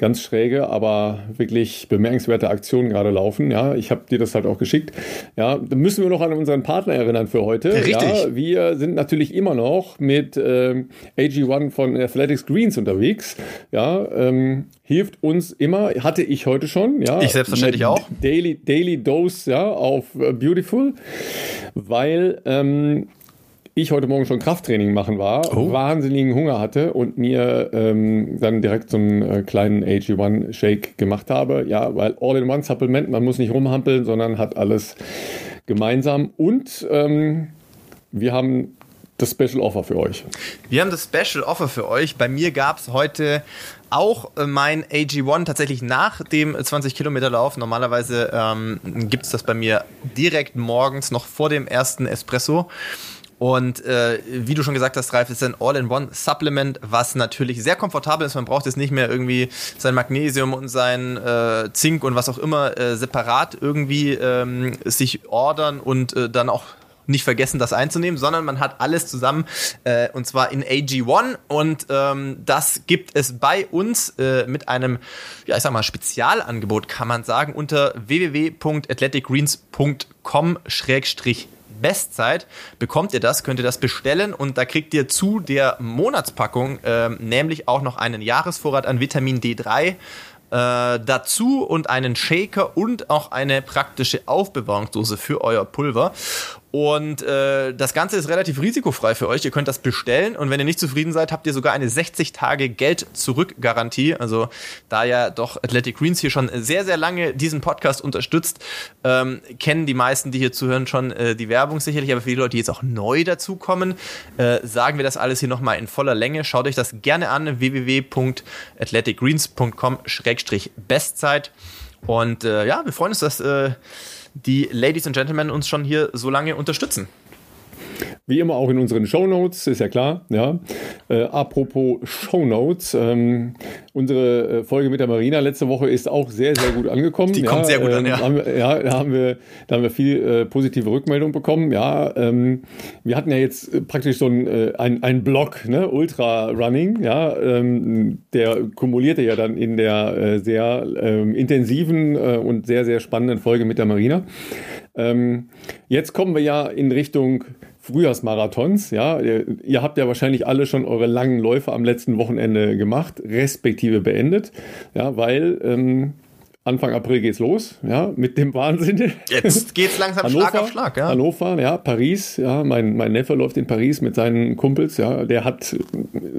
ganz schräge, aber wirklich bemerkenswerte Aktionen gerade laufen. Ja, ich habe dir das halt auch geschickt. Ja, da müssen wir noch an unseren Partner erinnern für heute. Richtig. Ja, wir sind natürlich immer noch mit ähm, AG1 von Athletics Greens unterwegs. Ja, ähm, hilft uns immer, hatte ich heute schon. Ja, ich selbstverständlich auch. Daily, Daily Dose, ja, auf uh, Beautiful, weil ähm, ich heute Morgen schon Krafttraining machen war, oh. wahnsinnigen Hunger hatte und mir ähm, dann direkt so einen äh, kleinen AG1-Shake gemacht habe. Ja, weil All-in-One-Supplement, man muss nicht rumhampeln, sondern hat alles gemeinsam. Und ähm, wir haben das Special Offer für euch. Wir haben das Special Offer für euch. Bei mir gab es heute auch äh, mein AG1 tatsächlich nach dem 20 Kilometer Lauf. Normalerweise ähm, gibt es das bei mir direkt morgens noch vor dem ersten Espresso. Und äh, wie du schon gesagt hast, Ralf, ist ein All-in-One-Supplement, was natürlich sehr komfortabel ist. Man braucht jetzt nicht mehr irgendwie sein Magnesium und sein äh, Zink und was auch immer äh, separat irgendwie ähm, sich ordern und äh, dann auch nicht vergessen, das einzunehmen, sondern man hat alles zusammen äh, und zwar in AG1 und ähm, das gibt es bei uns äh, mit einem, ja ich sag mal, Spezialangebot kann man sagen unter www.athleticgreens.com Bestzeit bekommt ihr das, könnt ihr das bestellen und da kriegt ihr zu der Monatspackung äh, nämlich auch noch einen Jahresvorrat an Vitamin D3 äh, dazu und einen Shaker und auch eine praktische Aufbewahrungsdose für euer Pulver. Und äh, das Ganze ist relativ risikofrei für euch. Ihr könnt das bestellen und wenn ihr nicht zufrieden seid, habt ihr sogar eine 60 Tage Geld zurück Garantie. Also da ja doch Athletic Greens hier schon sehr sehr lange diesen Podcast unterstützt, ähm, kennen die meisten, die hier zuhören, schon äh, die Werbung sicherlich. Aber für die Leute, die jetzt auch neu dazukommen, äh, sagen wir das alles hier nochmal in voller Länge. Schaut euch das gerne an www.athleticgreens.com/bestzeit. Und äh, ja, wir freuen uns, dass äh, die Ladies and Gentlemen uns schon hier so lange unterstützen. Wie immer auch in unseren Show Notes, ist ja klar. Ja. Äh, apropos Show Notes, ähm, unsere äh, Folge mit der Marina letzte Woche ist auch sehr, sehr gut angekommen. Die ja, kommt sehr gut an, ähm, ja. Haben ja, da haben wir, da haben wir viel äh, positive Rückmeldung bekommen. Ja, ähm, wir hatten ja jetzt praktisch so ein, äh, ein, ein Block, ne, Ultra Running, ja, ähm, der kumulierte ja dann in der äh, sehr ähm, intensiven äh, und sehr, sehr spannenden Folge mit der Marina. Ähm, jetzt kommen wir ja in Richtung Frühjahrsmarathons. Ja, ihr, ihr, habt ja wahrscheinlich alle schon eure langen Läufe am letzten Wochenende gemacht, respektive beendet. Ja, weil ähm, Anfang April geht's los, ja, mit dem Wahnsinn. Jetzt geht's langsam Hannover, Schlag auf Schlag, ja. Hannover, ja, Paris, ja, mein, mein Neffe läuft in Paris mit seinen Kumpels, ja, der hat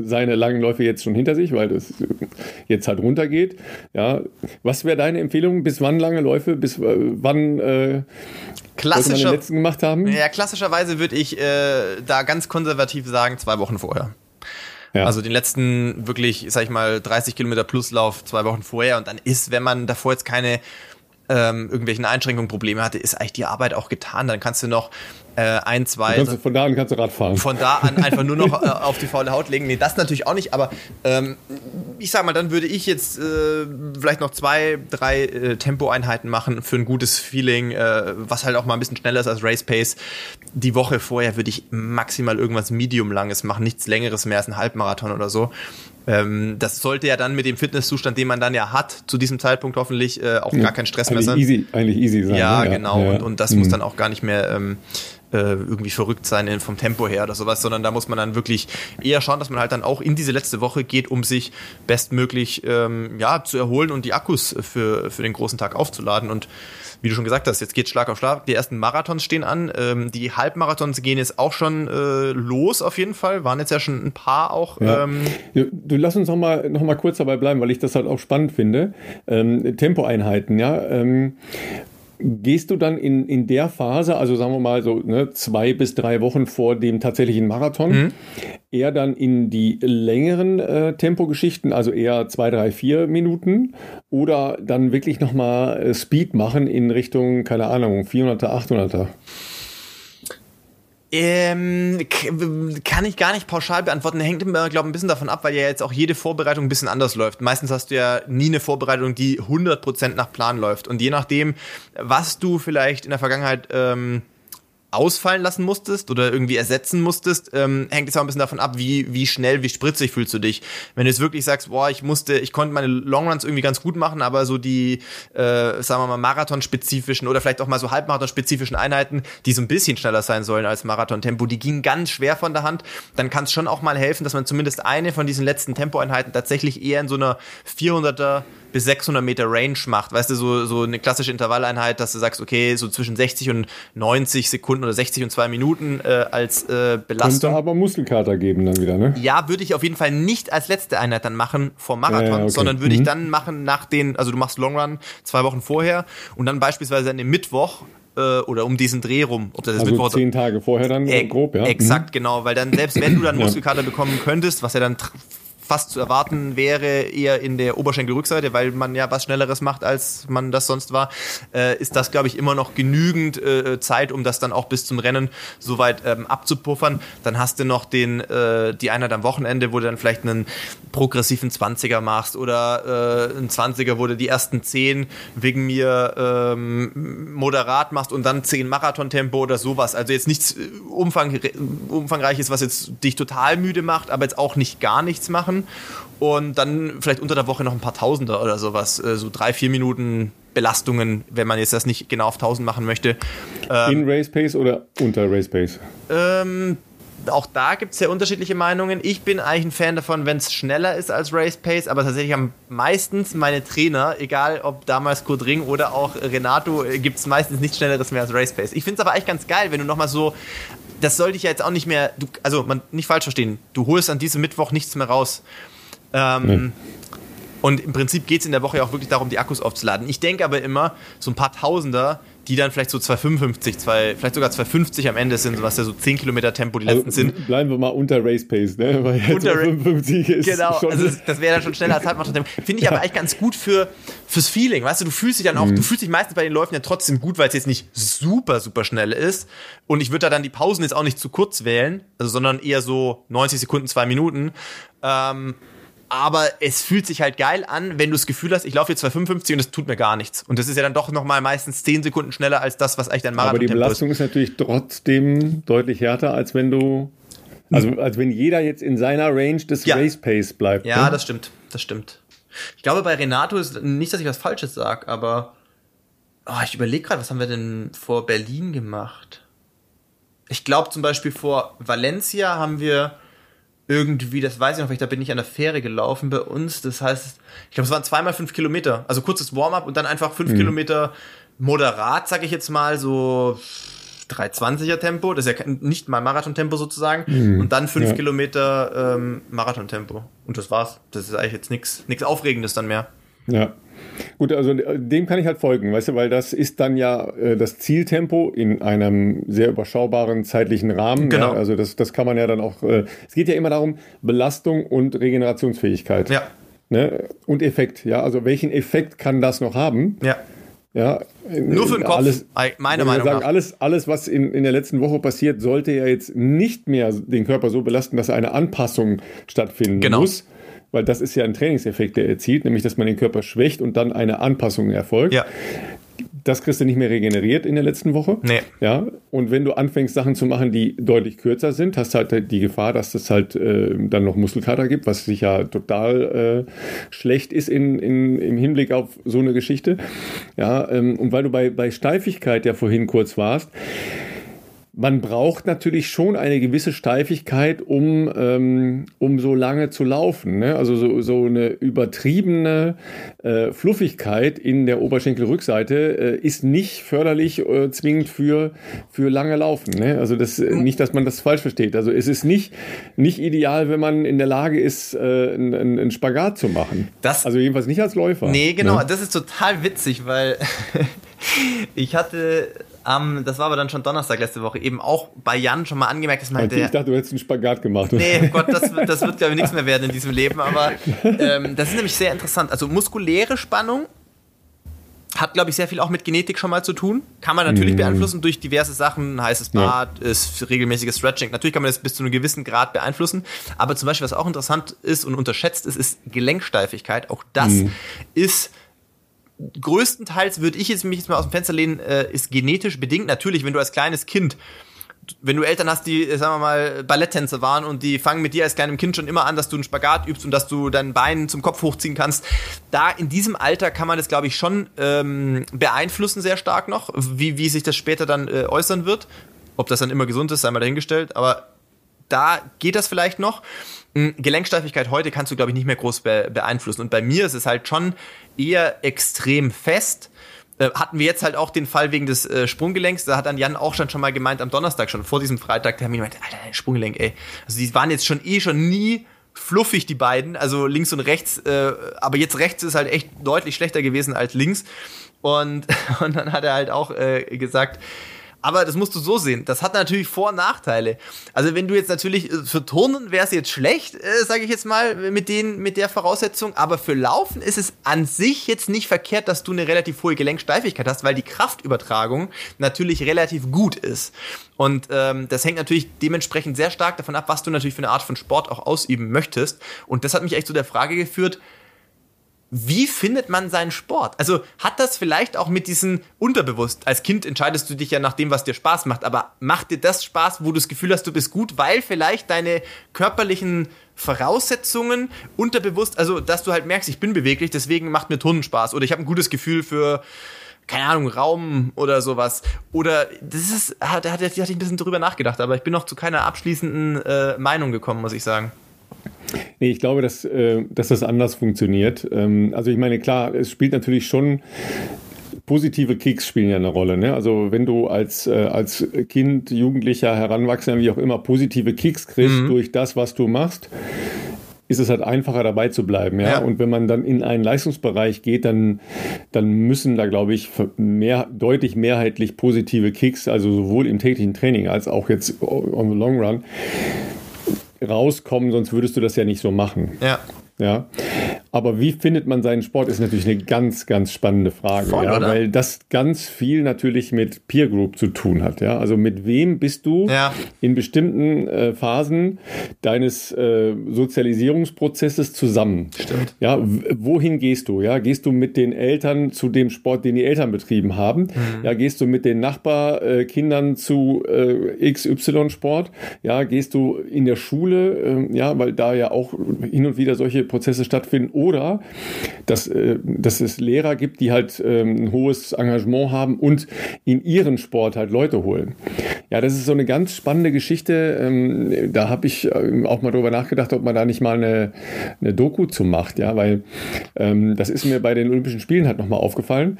seine langen Läufe jetzt schon hinter sich, weil das jetzt halt runtergeht, ja. Was wäre deine Empfehlung? Bis wann lange Läufe? Bis äh, wann äh, Klassischer, den letzten gemacht haben? Ja, klassischerweise würde ich äh, da ganz konservativ sagen, zwei Wochen vorher. Ja. Also den letzten wirklich, sag ich mal, 30 Kilometer Pluslauf zwei Wochen vorher und dann ist, wenn man davor jetzt keine ähm, irgendwelchen Einschränkungen, Probleme hatte, ist eigentlich die Arbeit auch getan. Dann kannst du noch äh, ein, zwei. Kannst, von da an kannst du Rad fahren. Von da an einfach nur noch äh, auf die faule Haut legen. Nee, das natürlich auch nicht, aber ähm, ich sag mal, dann würde ich jetzt äh, vielleicht noch zwei, drei äh, Tempoeinheiten machen für ein gutes Feeling, äh, was halt auch mal ein bisschen schneller ist als Race Pace. Die Woche vorher würde ich maximal irgendwas Medium-Langes machen, nichts Längeres mehr als ein Halbmarathon oder so. Ähm, das sollte ja dann mit dem Fitnesszustand, den man dann ja hat, zu diesem Zeitpunkt hoffentlich äh, auch ja, gar kein Stress mehr sein. Easy, eigentlich easy sein. Ja, ne? ja genau. Ja. Und, und das mhm. muss dann auch gar nicht mehr ähm, äh, irgendwie verrückt sein in, vom Tempo her oder sowas, sondern da muss man dann wirklich eher schauen, dass man halt dann auch in diese letzte Woche geht, um sich bestmöglich ähm, ja, zu erholen und die Akkus für, für den großen Tag aufzuladen. Und wie du schon gesagt hast, jetzt geht Schlag auf Schlag. Die ersten Marathons stehen an. Ähm, die Halbmarathons gehen jetzt auch schon äh, los auf jeden Fall. Waren jetzt ja schon ein paar auch. Ja. Ähm, du lass uns noch mal, noch mal kurz dabei bleiben, weil ich das halt auch spannend finde. Ähm, Tempoeinheiten, ja. Ähm, Gehst du dann in, in der Phase, also sagen wir mal so ne, zwei bis drei Wochen vor dem tatsächlichen Marathon, mhm. eher dann in die längeren äh, Tempogeschichten, also eher zwei, drei, vier Minuten oder dann wirklich nochmal äh, Speed machen in Richtung, keine Ahnung, 400er, 800er? Ähm, kann ich gar nicht pauschal beantworten. Hängt immer, glaube ich, ein bisschen davon ab, weil ja jetzt auch jede Vorbereitung ein bisschen anders läuft. Meistens hast du ja nie eine Vorbereitung, die 100% nach Plan läuft. Und je nachdem, was du vielleicht in der Vergangenheit ähm, ausfallen lassen musstest oder irgendwie ersetzen musstest, ähm, hängt es auch ein bisschen davon ab, wie, wie schnell, wie spritzig fühlst du dich. Wenn du jetzt wirklich sagst, boah, ich musste, ich konnte meine Longruns irgendwie ganz gut machen, aber so die, äh, sagen wir mal, Marathon-spezifischen oder vielleicht auch mal so Halbmarathon-spezifischen Einheiten, die so ein bisschen schneller sein sollen als Marathon-Tempo, die gingen ganz schwer von der Hand, dann kann es schon auch mal helfen, dass man zumindest eine von diesen letzten Tempoeinheiten tatsächlich eher in so einer 400er bis 600 Meter Range macht. Weißt du, so, so eine klassische Intervalleinheit, dass du sagst, okay, so zwischen 60 und 90 Sekunden oder 60 und 2 Minuten äh, als äh, Belastung. Könnte aber Muskelkater geben dann wieder, ne? Ja, würde ich auf jeden Fall nicht als letzte Einheit dann machen vor Marathon, ja, okay. sondern würde mhm. ich dann machen nach den, also du machst Long Run zwei Wochen vorher und dann beispielsweise an dem Mittwoch äh, oder um diesen Dreh rum. Ob das also Mittwoch zehn Tage vorher dann äh, grob, ja. Exakt, mhm. genau, weil dann selbst wenn du dann Muskelkater bekommen könntest, was ja dann fast zu erwarten wäre, eher in der Oberschenkelrückseite, weil man ja was Schnelleres macht, als man das sonst war, äh, ist das, glaube ich, immer noch genügend äh, Zeit, um das dann auch bis zum Rennen soweit ähm, abzupuffern. Dann hast du noch den, äh, die Einheit am Wochenende, wo du dann vielleicht einen progressiven 20er machst oder äh, einen 20er, wo du die ersten 10 wegen mir ähm, moderat machst und dann 10 Marathontempo oder sowas. Also jetzt nichts äh, umfang, umfangreiches, was jetzt dich total müde macht, aber jetzt auch nicht gar nichts machen und dann vielleicht unter der Woche noch ein paar Tausender oder sowas, äh, so drei, vier Minuten Belastungen, wenn man jetzt das nicht genau auf 1000 machen möchte. Ähm, In Race Pace oder unter Race Pace? Ähm, auch da gibt es ja unterschiedliche Meinungen. Ich bin eigentlich ein Fan davon, wenn es schneller ist als Race Pace, aber tatsächlich haben meistens meine Trainer, egal ob damals Kurt Ring oder auch Renato, äh, gibt es meistens nichts Schnelleres mehr als Race Pace. Ich finde es aber eigentlich ganz geil, wenn du nochmal so das sollte ich ja jetzt auch nicht mehr, du, also man nicht falsch verstehen, du holst an diesem Mittwoch nichts mehr raus. Ähm, nee. Und im Prinzip geht es in der Woche ja auch wirklich darum, die Akkus aufzuladen. Ich denke aber immer, so ein paar Tausender die dann vielleicht so 255, zwei, vielleicht sogar 250 am Ende sind, was ja so 10 Kilometer Tempo die letzten also, sind. Bleiben wir mal unter Race Pace, ne? Weil unter 255 ist Genau, also das wäre dann schon schneller als Halbmarathon. Finde ich ja. aber eigentlich ganz gut für, fürs Feeling, weißt du, du fühlst dich dann auch, mhm. du fühlst dich meistens bei den Läufen ja trotzdem gut, weil es jetzt nicht super, super schnell ist. Und ich würde da dann die Pausen jetzt auch nicht zu kurz wählen, also, sondern eher so 90 Sekunden, zwei Minuten. Ähm, aber es fühlt sich halt geil an, wenn du das Gefühl hast, ich laufe jetzt 255 und es tut mir gar nichts. Und das ist ja dann doch nochmal meistens 10 Sekunden schneller als das, was eigentlich dein Marathon ist. Aber die Belastung ist. ist natürlich trotzdem deutlich härter, als wenn du, also als wenn jeder jetzt in seiner Range des ja. Race Pace bleibt. Ja, ne? das stimmt, das stimmt. Ich glaube, bei Renato ist nicht, dass ich was Falsches sage, aber oh, ich überlege gerade, was haben wir denn vor Berlin gemacht? Ich glaube zum Beispiel vor Valencia haben wir irgendwie, das weiß ich noch, da bin ich an der Fähre gelaufen bei uns. Das heißt, ich glaube, es waren zweimal fünf Kilometer. Also kurzes Warm-up und dann einfach fünf mhm. Kilometer moderat, sag ich jetzt mal, so 320er Tempo. Das ist ja nicht mal Marathon-Tempo sozusagen. Mhm. Und dann fünf ja. Kilometer ähm, Marathon-Tempo. Und das war's. Das ist eigentlich jetzt nichts Aufregendes dann mehr. Ja. Gut, also äh, dem kann ich halt folgen, weißt du, weil das ist dann ja äh, das Zieltempo in einem sehr überschaubaren zeitlichen Rahmen. Genau. Ja, also das, das kann man ja dann auch. Äh, es geht ja immer darum, Belastung und Regenerationsfähigkeit. Ja. Ne? Und Effekt, ja. Also welchen Effekt kann das noch haben? Ja. Ja, Nur für den Kopf, alles, meine Meinung sagen, nach. Alles, alles, was in, in der letzten Woche passiert, sollte ja jetzt nicht mehr den Körper so belasten, dass eine Anpassung stattfinden genau. muss weil das ist ja ein Trainingseffekt, der erzielt, nämlich dass man den Körper schwächt und dann eine Anpassung erfolgt. Ja. Das kriegst du nicht mehr regeneriert in der letzten Woche. Nee. Ja. Und wenn du anfängst, Sachen zu machen, die deutlich kürzer sind, hast halt die Gefahr, dass es halt äh, dann noch Muskelkater gibt, was sicher total äh, schlecht ist in, in, im Hinblick auf so eine Geschichte. Ja. Ähm, und weil du bei, bei Steifigkeit ja vorhin kurz warst, man braucht natürlich schon eine gewisse Steifigkeit, um, ähm, um so lange zu laufen. Ne? Also so, so eine übertriebene äh, Fluffigkeit in der Oberschenkelrückseite äh, ist nicht förderlich äh, zwingend für, für lange Laufen. Ne? Also das, äh, nicht, dass man das falsch versteht. Also es ist nicht, nicht ideal, wenn man in der Lage ist, äh, einen, einen Spagat zu machen. Das, also jedenfalls nicht als Läufer. Nee, genau. Ne? Das ist total witzig, weil ich hatte ähm, das war aber dann schon Donnerstag letzte Woche, eben auch bei Jan schon mal angemerkt, dass meinte. Ich dachte, du hättest einen Spagat gemacht. Nee, Gott, das, das wird, glaube ich, nichts mehr werden in diesem Leben. Aber ähm, das ist nämlich sehr interessant. Also muskuläre Spannung hat, glaube ich, sehr viel auch mit Genetik schon mal zu tun. Kann man natürlich mm. beeinflussen durch diverse Sachen, heißes Bad, ja. ist regelmäßiges Stretching. Natürlich kann man das bis zu einem gewissen Grad beeinflussen. Aber zum Beispiel, was auch interessant ist und unterschätzt ist, ist Gelenksteifigkeit. Auch das mm. ist größtenteils würde ich jetzt mich jetzt mal aus dem Fenster lehnen, äh, ist genetisch bedingt. Natürlich, wenn du als kleines Kind wenn du Eltern hast, die, sagen wir mal, Balletttänzer waren und die fangen mit dir als kleinem Kind schon immer an, dass du einen Spagat übst und dass du dein Bein zum Kopf hochziehen kannst, da in diesem Alter kann man das, glaube ich, schon ähm, beeinflussen sehr stark noch, wie, wie sich das später dann äh, äußern wird. Ob das dann immer gesund ist, sei mal dahingestellt, aber da geht das vielleicht noch. Hm, Gelenksteifigkeit heute kannst du, glaube ich, nicht mehr groß be beeinflussen. Und bei mir ist es halt schon eher extrem fest. Äh, hatten wir jetzt halt auch den Fall wegen des äh, Sprunggelenks. Da hat dann Jan auch schon, schon mal gemeint, am Donnerstag schon, vor diesem Freitag, der hat mir gemeint, Alter, dein Sprunggelenk, ey. Also die waren jetzt schon eh schon nie fluffig, die beiden, also links und rechts, äh, aber jetzt rechts ist halt echt deutlich schlechter gewesen als links. Und, und dann hat er halt auch äh, gesagt, aber das musst du so sehen. Das hat natürlich Vor- und Nachteile. Also wenn du jetzt natürlich äh, für Turnen wäre es jetzt schlecht, äh, sage ich jetzt mal mit den mit der Voraussetzung. Aber für Laufen ist es an sich jetzt nicht verkehrt, dass du eine relativ hohe Gelenksteifigkeit hast, weil die Kraftübertragung natürlich relativ gut ist. Und ähm, das hängt natürlich dementsprechend sehr stark davon ab, was du natürlich für eine Art von Sport auch ausüben möchtest. Und das hat mich echt zu der Frage geführt wie findet man seinen Sport? Also hat das vielleicht auch mit diesem unterbewusst? Als Kind entscheidest du dich ja nach dem, was dir Spaß macht, aber macht dir das Spaß, wo du das Gefühl hast, du bist gut, weil vielleicht deine körperlichen Voraussetzungen unterbewusst, also dass du halt merkst, ich bin beweglich, deswegen macht mir Turnen Spaß oder ich habe ein gutes Gefühl für keine Ahnung, Raum oder sowas. Oder das ist, da hatte, ich ein bisschen drüber nachgedacht, aber ich bin noch zu keiner abschließenden äh, Meinung gekommen, muss ich sagen. Nee, ich glaube, dass, äh, dass das anders funktioniert. Ähm, also ich meine, klar, es spielt natürlich schon positive Kicks spielen ja eine Rolle. Ne? Also wenn du als, äh, als Kind, Jugendlicher, Heranwachsender, wie auch immer, positive Kicks kriegst mhm. durch das, was du machst, ist es halt einfacher dabei zu bleiben. Ja? ja? Und wenn man dann in einen Leistungsbereich geht, dann, dann müssen da, glaube ich, mehr, deutlich mehrheitlich positive Kicks, also sowohl im täglichen Training als auch jetzt on the long run, rauskommen, sonst würdest du das ja nicht so machen. Ja. Ja. Aber wie findet man seinen Sport, ist natürlich eine ganz, ganz spannende Frage, Voll, ja, weil das ganz viel natürlich mit Peer Group zu tun hat. Ja, also mit wem bist du ja. in bestimmten äh, Phasen deines äh, Sozialisierungsprozesses zusammen? Stimmt. Ja, wohin gehst du? Ja, gehst du mit den Eltern zu dem Sport, den die Eltern betrieben haben? Mhm. Ja, gehst du mit den Nachbarkindern zu äh, XY Sport? Ja, gehst du in der Schule? Äh, ja, weil da ja auch hin und wieder solche Prozesse stattfinden oder dass, äh, dass es Lehrer gibt, die halt ähm, ein hohes Engagement haben und in ihren Sport halt Leute holen. Ja, das ist so eine ganz spannende Geschichte. Ähm, da habe ich ähm, auch mal drüber nachgedacht, ob man da nicht mal eine, eine Doku zu macht, ja, weil ähm, das ist mir bei den Olympischen Spielen halt nochmal aufgefallen.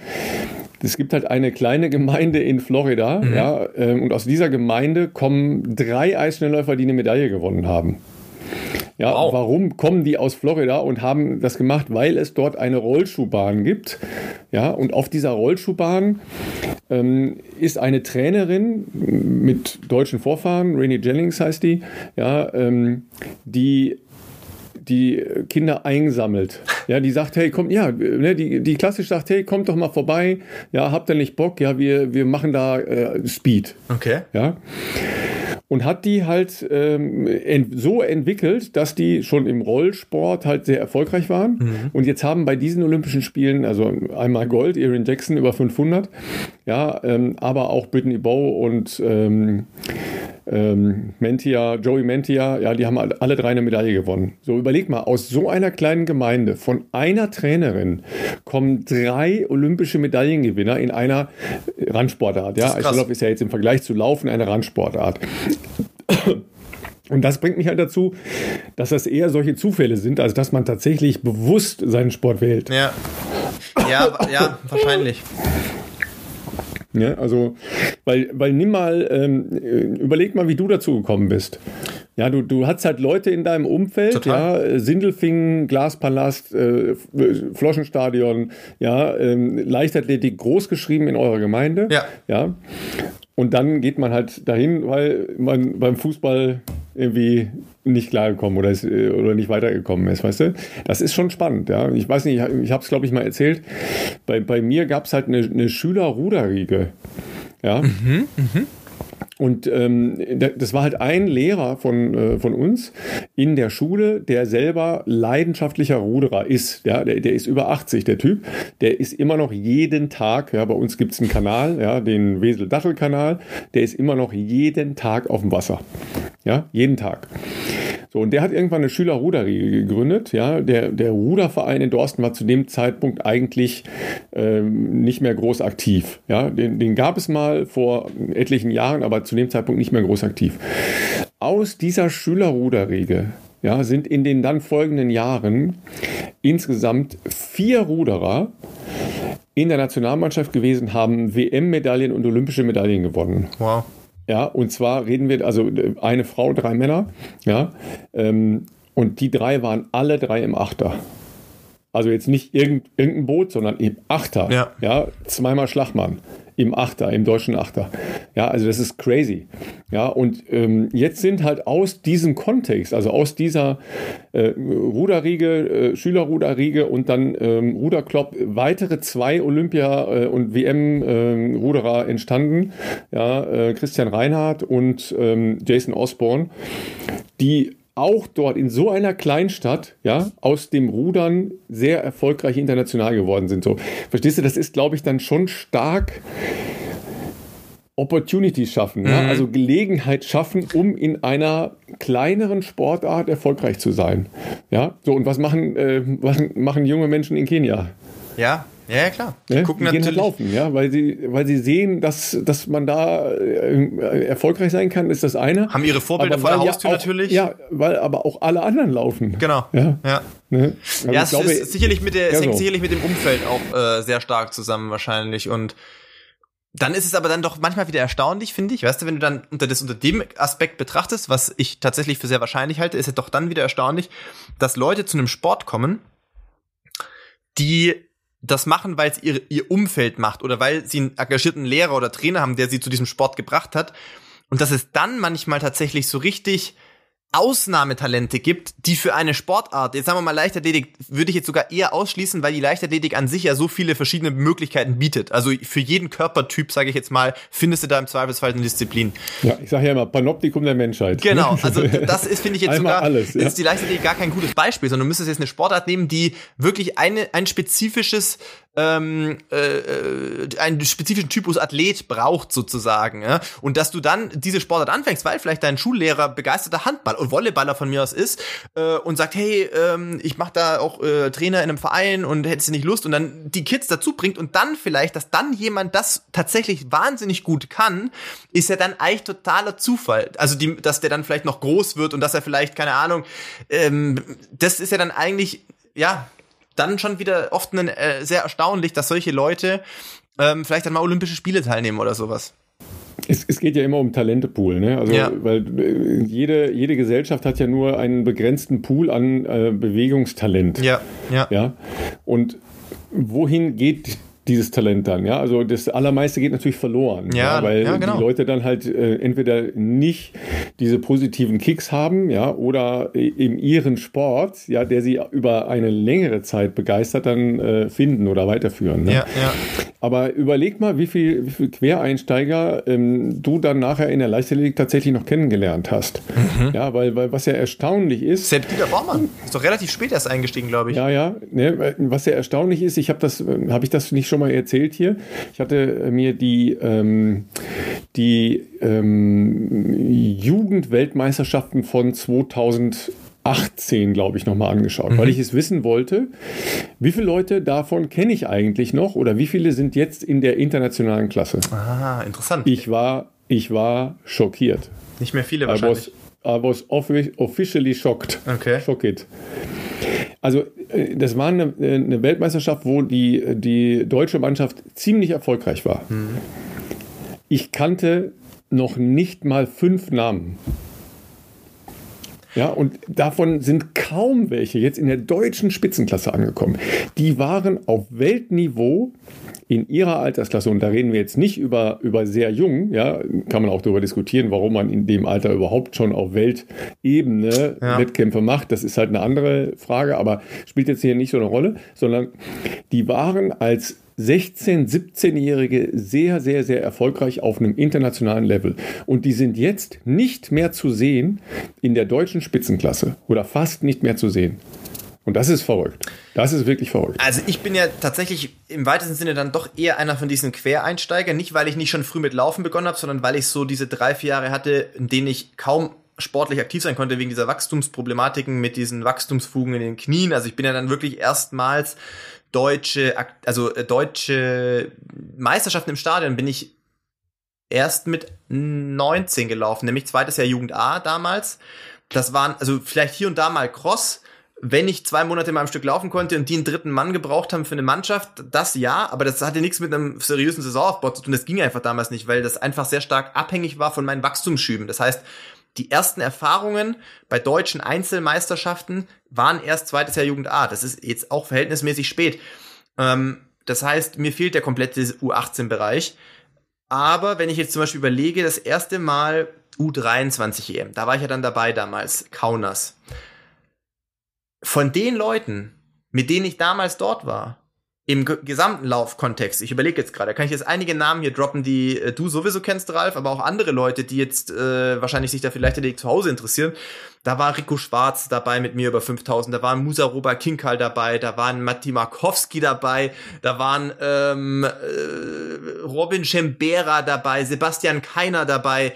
Es gibt halt eine kleine Gemeinde in Florida, mhm. ja, und aus dieser Gemeinde kommen drei Eisschnellläufer, die eine Medaille gewonnen haben. Ja, wow. warum kommen die aus Florida und haben das gemacht? Weil es dort eine Rollschuhbahn gibt. Ja, und auf dieser Rollschuhbahn ähm, ist eine Trainerin mit deutschen Vorfahren, Rainy Jennings heißt die, ja, ähm, die die Kinder einsammelt. Ja, die sagt, hey, komm, ja, ne, die, die klassisch sagt, hey, kommt doch mal vorbei. Ja, habt ihr nicht Bock? Ja, wir, wir machen da äh, Speed. Okay. Ja und hat die halt ähm, ent so entwickelt, dass die schon im Rollsport halt sehr erfolgreich waren. Mhm. Und jetzt haben bei diesen Olympischen Spielen, also einmal Gold, Erin Jackson über 500, ja, ähm, aber auch Brittany Bow und ähm, ähm, Mentia, Joey Mentia, ja, die haben alle drei eine Medaille gewonnen. So, überleg mal, aus so einer kleinen Gemeinde von einer Trainerin kommen drei olympische Medaillengewinner in einer Randsportart. Ja, Eisstoff ist ja jetzt im Vergleich zu Laufen eine Randsportart. Und das bringt mich halt dazu, dass das eher solche Zufälle sind, als dass man tatsächlich bewusst seinen Sport wählt. Ja. Ja, ja, wahrscheinlich. Ja, also, weil, weil nimm mal, ähm, überleg mal, wie du dazu gekommen bist. Ja, du, du hast halt Leute in deinem Umfeld, Total. ja, Sindelfingen, Glaspalast, äh, Floschenstadion, ja, ähm, Leichtathletik groß geschrieben in eurer Gemeinde. Ja. ja. Und dann geht man halt dahin, weil man beim Fußball irgendwie nicht klargekommen oder, ist, äh, oder nicht weitergekommen ist, weißt du? Das ist schon spannend, ja. Ich weiß nicht, ich habe es, glaube ich, mal erzählt. Bei, bei mir gab es halt eine, eine Schüler-Ruderriege. Ja. Mhm, mh. Und ähm, das war halt ein Lehrer von, äh, von uns in der Schule, der selber leidenschaftlicher Ruderer ist. Ja, der, der ist über 80, der Typ. Der ist immer noch jeden Tag, ja, bei uns gibt es einen Kanal, ja, den Wesel-Dattel-Kanal, der ist immer noch jeden Tag auf dem Wasser. Ja, jeden Tag. So, und der hat irgendwann eine Schülerruderriege gegründet. Ja, der, der Ruderverein in Dorsten war zu dem Zeitpunkt eigentlich ähm, nicht mehr groß aktiv. Ja, den, den gab es mal vor etlichen Jahren, aber zu dem Zeitpunkt nicht mehr groß aktiv. Aus dieser Schülerruderriege ja, sind in den dann folgenden Jahren insgesamt vier Ruderer in der Nationalmannschaft gewesen, haben WM-Medaillen und olympische Medaillen gewonnen. Wow. Ja, und zwar reden wir, also eine Frau, drei Männer, ja, ähm, und die drei waren alle drei im Achter. Also jetzt nicht irgendein Boot, sondern im Achter. Ja. ja zweimal Schlachmann im Achter, im deutschen Achter. Ja, also das ist crazy. Ja, und ähm, jetzt sind halt aus diesem Kontext, also aus dieser äh, Ruderriege, äh, Schülerruderriege und dann ähm, Ruderklopp weitere zwei Olympia- äh, und WM-Ruderer ähm, entstanden. Ja, äh, Christian Reinhardt und ähm, Jason Osborne, die auch dort in so einer Kleinstadt, ja, aus dem Rudern sehr erfolgreich international geworden sind. So, verstehst du, das ist, glaube ich, dann schon stark Opportunities schaffen, mhm. ja? also Gelegenheit schaffen, um in einer kleineren Sportart erfolgreich zu sein. Ja, so und was machen, äh, was machen junge Menschen in Kenia? Ja, ja, klar. Die ja, gucken die gehen halt laufen, ja, weil sie, weil sie sehen, dass, dass man da äh, erfolgreich sein kann, ist das eine. Haben ihre Vorbilder vor der Haustür ja auch, natürlich. Ja, weil aber auch alle anderen laufen. Genau. Ja. Ja, ne? also ja es glaube, ist sicherlich mit der, es hängt so. sicherlich mit dem Umfeld auch äh, sehr stark zusammen wahrscheinlich und dann ist es aber dann doch manchmal wieder erstaunlich, finde ich. Weißt du, wenn du dann unter das unter dem Aspekt betrachtest, was ich tatsächlich für sehr wahrscheinlich halte, ist es doch dann wieder erstaunlich, dass Leute zu einem Sport kommen, die das machen, weil es ihr, ihr Umfeld macht oder weil sie einen engagierten Lehrer oder Trainer haben, der sie zu diesem Sport gebracht hat. Und dass es dann manchmal tatsächlich so richtig Ausnahmetalente gibt, die für eine Sportart, jetzt sagen wir mal Leichtathletik, würde ich jetzt sogar eher ausschließen, weil die Leichtathletik an sich ja so viele verschiedene Möglichkeiten bietet. Also für jeden Körpertyp, sage ich jetzt mal, findest du da im Zweifelsfall eine Disziplin. Ja, ich sage ja immer, Panoptikum der Menschheit. Genau, also das ist, finde ich jetzt sogar, alles, ja. ist die Leichtathletik gar kein gutes Beispiel, sondern du müsstest jetzt eine Sportart nehmen, die wirklich eine, ein spezifisches ähm, äh, äh, einen spezifischen Typus Athlet braucht sozusagen. Ja? Und dass du dann diese Sportart anfängst, weil vielleicht dein Schullehrer begeisterter Handball und Volleyballer von mir aus ist äh, und sagt, hey, ähm, ich mache da auch äh, Trainer in einem Verein und hättest du nicht Lust und dann die Kids dazu bringt und dann vielleicht, dass dann jemand das tatsächlich wahnsinnig gut kann, ist ja dann eigentlich totaler Zufall. Also die, dass der dann vielleicht noch groß wird und dass er vielleicht keine Ahnung, ähm, das ist ja dann eigentlich ja dann schon wieder oft ein, äh, sehr erstaunlich, dass solche Leute ähm, vielleicht dann mal Olympische Spiele teilnehmen oder sowas. Es, es, geht ja immer um Talentepool, ne? Also, ja. weil äh, jede, jede Gesellschaft hat ja nur einen begrenzten Pool an äh, Bewegungstalent. Ja, ja. ja? Und wohin geht dieses Talent dann, ja. Also das Allermeiste geht natürlich verloren, ja, ja weil ja, genau. die Leute dann halt äh, entweder nicht diese positiven Kicks haben, ja, oder in ihren Sport, ja, der sie über eine längere Zeit begeistert, dann äh, finden oder weiterführen. Ne? Ja, ja. Aber überleg mal, wie viel, wie viel Quereinsteiger ähm, du dann nachher in der Leichtathletik tatsächlich noch kennengelernt hast. Mhm. Ja, weil, weil was ja erstaunlich ist. Selbst Dieter Baumann ist doch relativ spät erst eingestiegen, glaube ich. Ja, ja. Ne, was ja erstaunlich ist, ich habe das, habe ich das nicht schon mal erzählt hier. Ich hatte mir die, ähm, die ähm, Jugendweltmeisterschaften von 2018, glaube ich, nochmal angeschaut, mhm. weil ich es wissen wollte, wie viele Leute davon kenne ich eigentlich noch oder wie viele sind jetzt in der internationalen Klasse? Ah, interessant. Ich war, ich war schockiert. Nicht mehr viele wahrscheinlich. I was, I was officially shocked. Okay. Shocked. Also äh, das war eine, eine, Weltmeisterschaft, wo die, die deutsche Mannschaft ziemlich erfolgreich war. Mhm. Ich kannte noch nicht mal fünf Namen. Ja, und davon sind kaum welche jetzt in der deutschen Spitzenklasse angekommen. Die waren auf Weltniveau in ihrer Altersklasse, und da reden wir jetzt nicht über, über sehr jung, ja, kann man auch darüber diskutieren, warum man in dem Alter überhaupt schon auf Weltebene ja. Wettkämpfe macht. Das ist halt eine andere Frage, aber spielt jetzt hier nicht so eine Rolle, sondern die waren als 16-, 17-Jährige sehr, sehr, sehr erfolgreich auf einem internationalen Level. Und die sind jetzt nicht mehr zu sehen in der deutschen Spitzenklasse oder fast nicht mehr zu sehen. Und das ist verrückt. Das ist wirklich verrückt. Also ich bin ja tatsächlich im weitesten Sinne dann doch eher einer von diesen Quereinsteigern. Nicht, weil ich nicht schon früh mit Laufen begonnen habe, sondern weil ich so diese drei, vier Jahre hatte, in denen ich kaum sportlich aktiv sein konnte wegen dieser Wachstumsproblematiken mit diesen Wachstumsfugen in den Knien. Also ich bin ja dann wirklich erstmals deutsche, also äh, deutsche Meisterschaften im Stadion bin ich erst mit 19 gelaufen, nämlich zweites Jahr Jugend A damals. Das waren, also vielleicht hier und da mal Cross, wenn ich zwei Monate mal am Stück laufen konnte und die einen dritten Mann gebraucht haben für eine Mannschaft, das ja, aber das hatte nichts mit einem seriösen Saisonaufbau zu tun. Das ging einfach damals nicht, weil das einfach sehr stark abhängig war von meinen Wachstumsschüben. Das heißt, die ersten Erfahrungen bei deutschen Einzelmeisterschaften waren erst zweites Jahr Jugend A. Das ist jetzt auch verhältnismäßig spät. Ähm, das heißt, mir fehlt der komplette U18-Bereich. Aber wenn ich jetzt zum Beispiel überlege, das erste Mal U23 EM, da war ich ja dann dabei damals, Kaunas. Von den Leuten, mit denen ich damals dort war, im gesamten Laufkontext, ich überlege jetzt gerade, kann ich jetzt einige Namen hier droppen, die äh, du sowieso kennst, Ralf, aber auch andere Leute, die jetzt äh, wahrscheinlich sich da vielleicht zu Hause interessieren. Da war Rico Schwarz dabei mit mir über 5000, da war Musa Roba Kinkal dabei, da waren Matti Markowski dabei, da waren ähm, äh, Robin Schembera dabei, Sebastian Keiner dabei,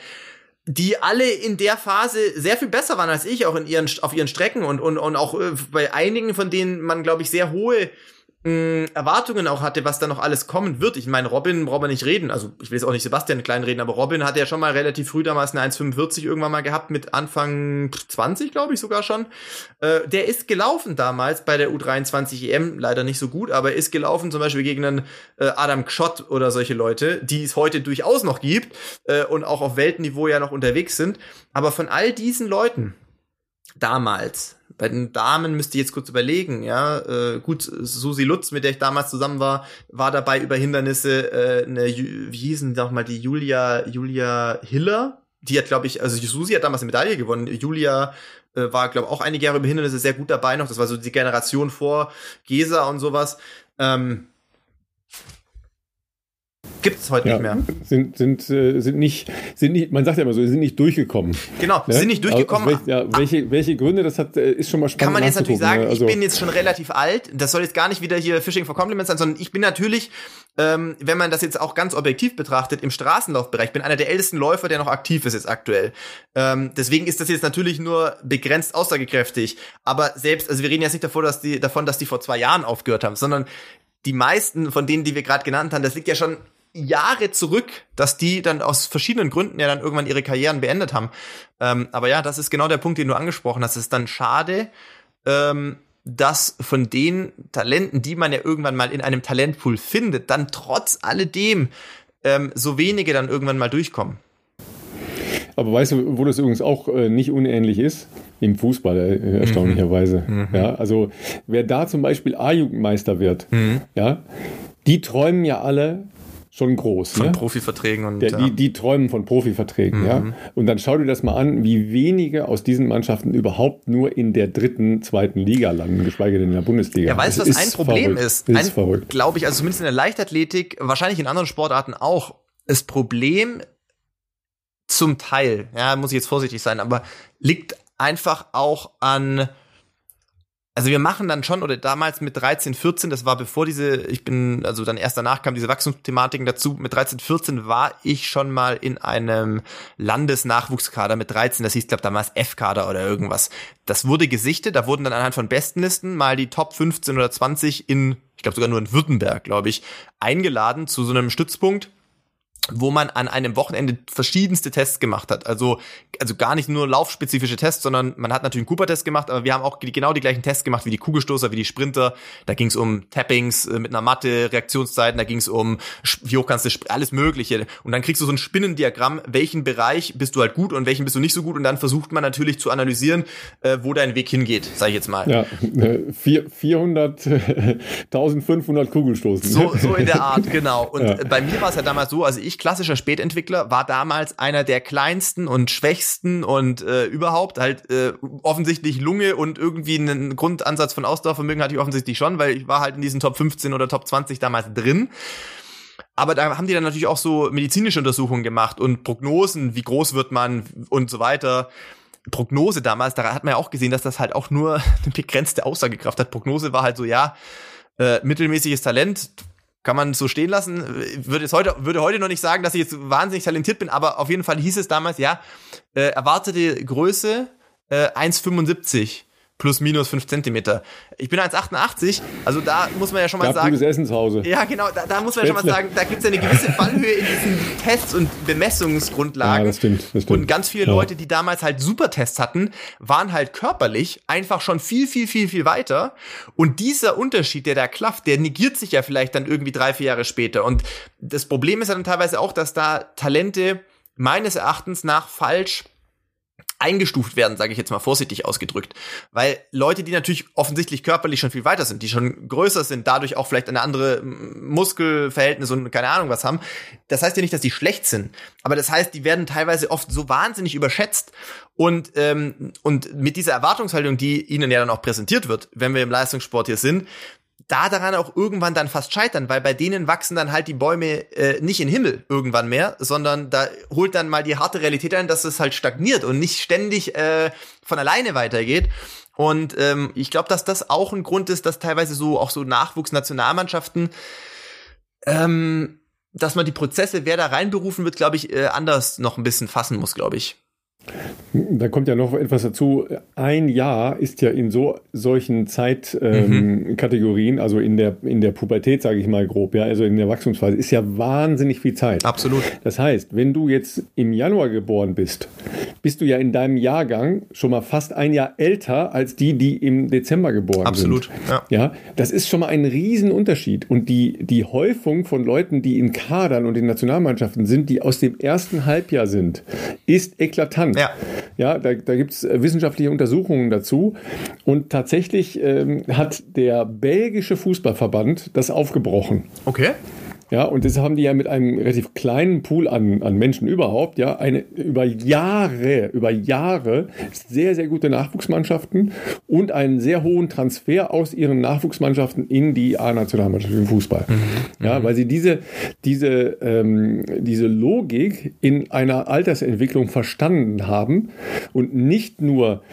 die alle in der Phase sehr viel besser waren als ich, auch in ihren, auf ihren Strecken und, und, und auch äh, bei einigen von denen man, glaube ich, sehr hohe Erwartungen auch hatte, was da noch alles kommen wird. Ich meine, Robin braucht man nicht reden. Also ich will jetzt auch nicht Sebastian klein reden, aber Robin hatte ja schon mal relativ früh damals eine 1,45 irgendwann mal gehabt, mit Anfang 20, glaube ich sogar schon. Äh, der ist gelaufen damals bei der U23 EM, leider nicht so gut, aber ist gelaufen zum Beispiel gegen einen äh, Adam Kschott oder solche Leute, die es heute durchaus noch gibt äh, und auch auf Weltniveau ja noch unterwegs sind. Aber von all diesen Leuten damals bei den Damen müsste ich jetzt kurz überlegen, ja. Äh, gut, Susi Lutz, mit der ich damals zusammen war, war dabei über Hindernisse, äh, eine, wie hießen doch mal die Julia, Julia Hiller? Die hat, glaube ich, also Susi hat damals eine Medaille gewonnen. Julia äh, war, glaube ich, auch einige Jahre über Hindernisse sehr gut dabei noch. Das war so die Generation vor Gesa und sowas. Ähm, Gibt es heute ja, nicht mehr. Sind, sind, äh, sind, nicht, sind nicht, man sagt ja immer so, sind nicht durchgekommen. Genau, ne? sind nicht durchgekommen. Welch, ja, welche, welche Gründe das hat, äh, ist schon mal spannend. Kann man jetzt natürlich sagen, ne? also, ich bin jetzt schon relativ alt. Das soll jetzt gar nicht wieder hier Fishing for Compliments sein, sondern ich bin natürlich, ähm, wenn man das jetzt auch ganz objektiv betrachtet, im Straßenlaufbereich, bin einer der ältesten Läufer, der noch aktiv ist jetzt aktuell. Ähm, deswegen ist das jetzt natürlich nur begrenzt aussagekräftig. Aber selbst, also wir reden jetzt nicht davor, dass die, davon, dass die vor zwei Jahren aufgehört haben, sondern die meisten von denen, die wir gerade genannt haben, das liegt ja schon Jahre zurück, dass die dann aus verschiedenen Gründen ja dann irgendwann ihre Karrieren beendet haben. Ähm, aber ja, das ist genau der Punkt, den du angesprochen hast. Es ist dann schade, ähm, dass von den Talenten, die man ja irgendwann mal in einem Talentpool findet, dann trotz alledem ähm, so wenige dann irgendwann mal durchkommen. Aber weißt du, wo das übrigens auch äh, nicht unähnlich ist? Im Fußball, äh, erstaunlicherweise. Mhm. Ja, also wer da zum Beispiel A-Jugendmeister wird, mhm. ja, die träumen ja alle schon groß. Von ne? Profiverträgen und. Ja, die, die träumen von Profiverträgen, mhm. ja. Und dann schau dir das mal an, wie wenige aus diesen Mannschaften überhaupt nur in der dritten, zweiten Liga landen, geschweige denn in der Bundesliga. Ja, weißt du, was ein Problem verrückt. ist? ist verrückt. Glaube ich, also zumindest in der Leichtathletik, wahrscheinlich in anderen Sportarten auch. Das Problem zum Teil, ja, muss ich jetzt vorsichtig sein, aber liegt einfach auch an also wir machen dann schon, oder damals mit 13, 14, das war bevor diese, ich bin, also dann erst danach kam diese Wachstumsthematiken dazu, mit 13, 14 war ich schon mal in einem Landesnachwuchskader mit 13, das hieß, glaube damals F-Kader oder irgendwas. Das wurde gesichtet, da wurden dann anhand von Bestenlisten mal die Top 15 oder 20 in, ich glaube sogar nur in Württemberg, glaube ich, eingeladen zu so einem Stützpunkt wo man an einem Wochenende verschiedenste Tests gemacht hat. Also, also gar nicht nur laufspezifische Tests, sondern man hat natürlich einen Cooper-Test gemacht, aber wir haben auch genau die gleichen Tests gemacht wie die Kugelstoßer, wie die Sprinter. Da ging es um Tappings äh, mit einer Matte, Reaktionszeiten, da ging es um, wie hoch kannst du, alles Mögliche. Und dann kriegst du so ein Spinnendiagramm, welchen Bereich bist du halt gut und welchen bist du nicht so gut. Und dann versucht man natürlich zu analysieren, äh, wo dein Weg hingeht, sage ich jetzt mal. Ja, 400, 1500 Kugelstoßen. So, so in der Art, genau. Und ja. bei mir war es ja damals so, also ich ich, klassischer Spätentwickler, war damals einer der kleinsten und schwächsten und äh, überhaupt halt äh, offensichtlich Lunge und irgendwie einen Grundansatz von Ausdauervermögen hatte ich offensichtlich schon, weil ich war halt in diesen Top 15 oder Top 20 damals drin. Aber da haben die dann natürlich auch so medizinische Untersuchungen gemacht und Prognosen, wie groß wird man und so weiter. Prognose damals, da hat man ja auch gesehen, dass das halt auch nur eine begrenzte Aussagekraft hat. Prognose war halt so, ja, äh, mittelmäßiges Talent, kann man so stehen lassen. Würde es heute, würde heute noch nicht sagen, dass ich jetzt wahnsinnig talentiert bin, aber auf jeden Fall hieß es damals, ja, äh, erwartete Größe äh, 1,75 plus minus fünf Zentimeter. Ich bin 1,88, also da muss man ja schon mal sagen. Gutes Essen zu Hause. Ja, genau, da, da muss man ja schon mal sagen, da gibt es ja eine gewisse Fallhöhe in diesen Tests und Bemessungsgrundlagen. Ja, das stimmt, das stimmt. Und ganz viele ja. Leute, die damals halt Supertests hatten, waren halt körperlich einfach schon viel, viel, viel, viel weiter. Und dieser Unterschied, der da klafft, der negiert sich ja vielleicht dann irgendwie drei, vier Jahre später. Und das Problem ist ja dann teilweise auch, dass da Talente meines Erachtens nach falsch eingestuft werden, sage ich jetzt mal vorsichtig ausgedrückt. Weil Leute, die natürlich offensichtlich körperlich schon viel weiter sind, die schon größer sind, dadurch auch vielleicht eine andere Muskelverhältnis und keine Ahnung was haben, das heißt ja nicht, dass die schlecht sind. Aber das heißt, die werden teilweise oft so wahnsinnig überschätzt. Und, ähm, und mit dieser Erwartungshaltung, die ihnen ja dann auch präsentiert wird, wenn wir im Leistungssport hier sind, da daran auch irgendwann dann fast scheitern, weil bei denen wachsen dann halt die Bäume äh, nicht in Himmel irgendwann mehr, sondern da holt dann mal die harte Realität ein, dass es halt stagniert und nicht ständig äh, von alleine weitergeht. Und ähm, ich glaube, dass das auch ein Grund ist, dass teilweise so auch so Nachwuchsnationalmannschaften ähm, dass man die Prozesse, wer da reinberufen wird, glaube ich, äh, anders noch ein bisschen fassen muss, glaube ich. Da kommt ja noch etwas dazu. Ein Jahr ist ja in so solchen Zeitkategorien, ähm, mhm. also in der in der Pubertät, sage ich mal grob, ja, also in der Wachstumsphase, ist ja wahnsinnig viel Zeit. Absolut. Das heißt, wenn du jetzt im Januar geboren bist, bist du ja in deinem Jahrgang schon mal fast ein Jahr älter als die, die im Dezember geboren Absolut. sind. Absolut. Ja. ja, das ist schon mal ein Riesenunterschied. Und die die Häufung von Leuten, die in Kadern und in Nationalmannschaften sind, die aus dem ersten Halbjahr sind, ist eklatant. Ja. Ja, da, da gibt es äh, wissenschaftliche Untersuchungen dazu. Und tatsächlich ähm, hat der belgische Fußballverband das aufgebrochen. Okay. Ja, und das haben die ja mit einem relativ kleinen Pool an, an Menschen überhaupt, ja, eine über Jahre, über Jahre sehr, sehr gute Nachwuchsmannschaften und einen sehr hohen Transfer aus ihren Nachwuchsmannschaften in die A-Nationalmannschaft im Fußball. Mhm. Ja, weil sie diese, diese, ähm, diese Logik in einer Altersentwicklung verstanden haben und nicht nur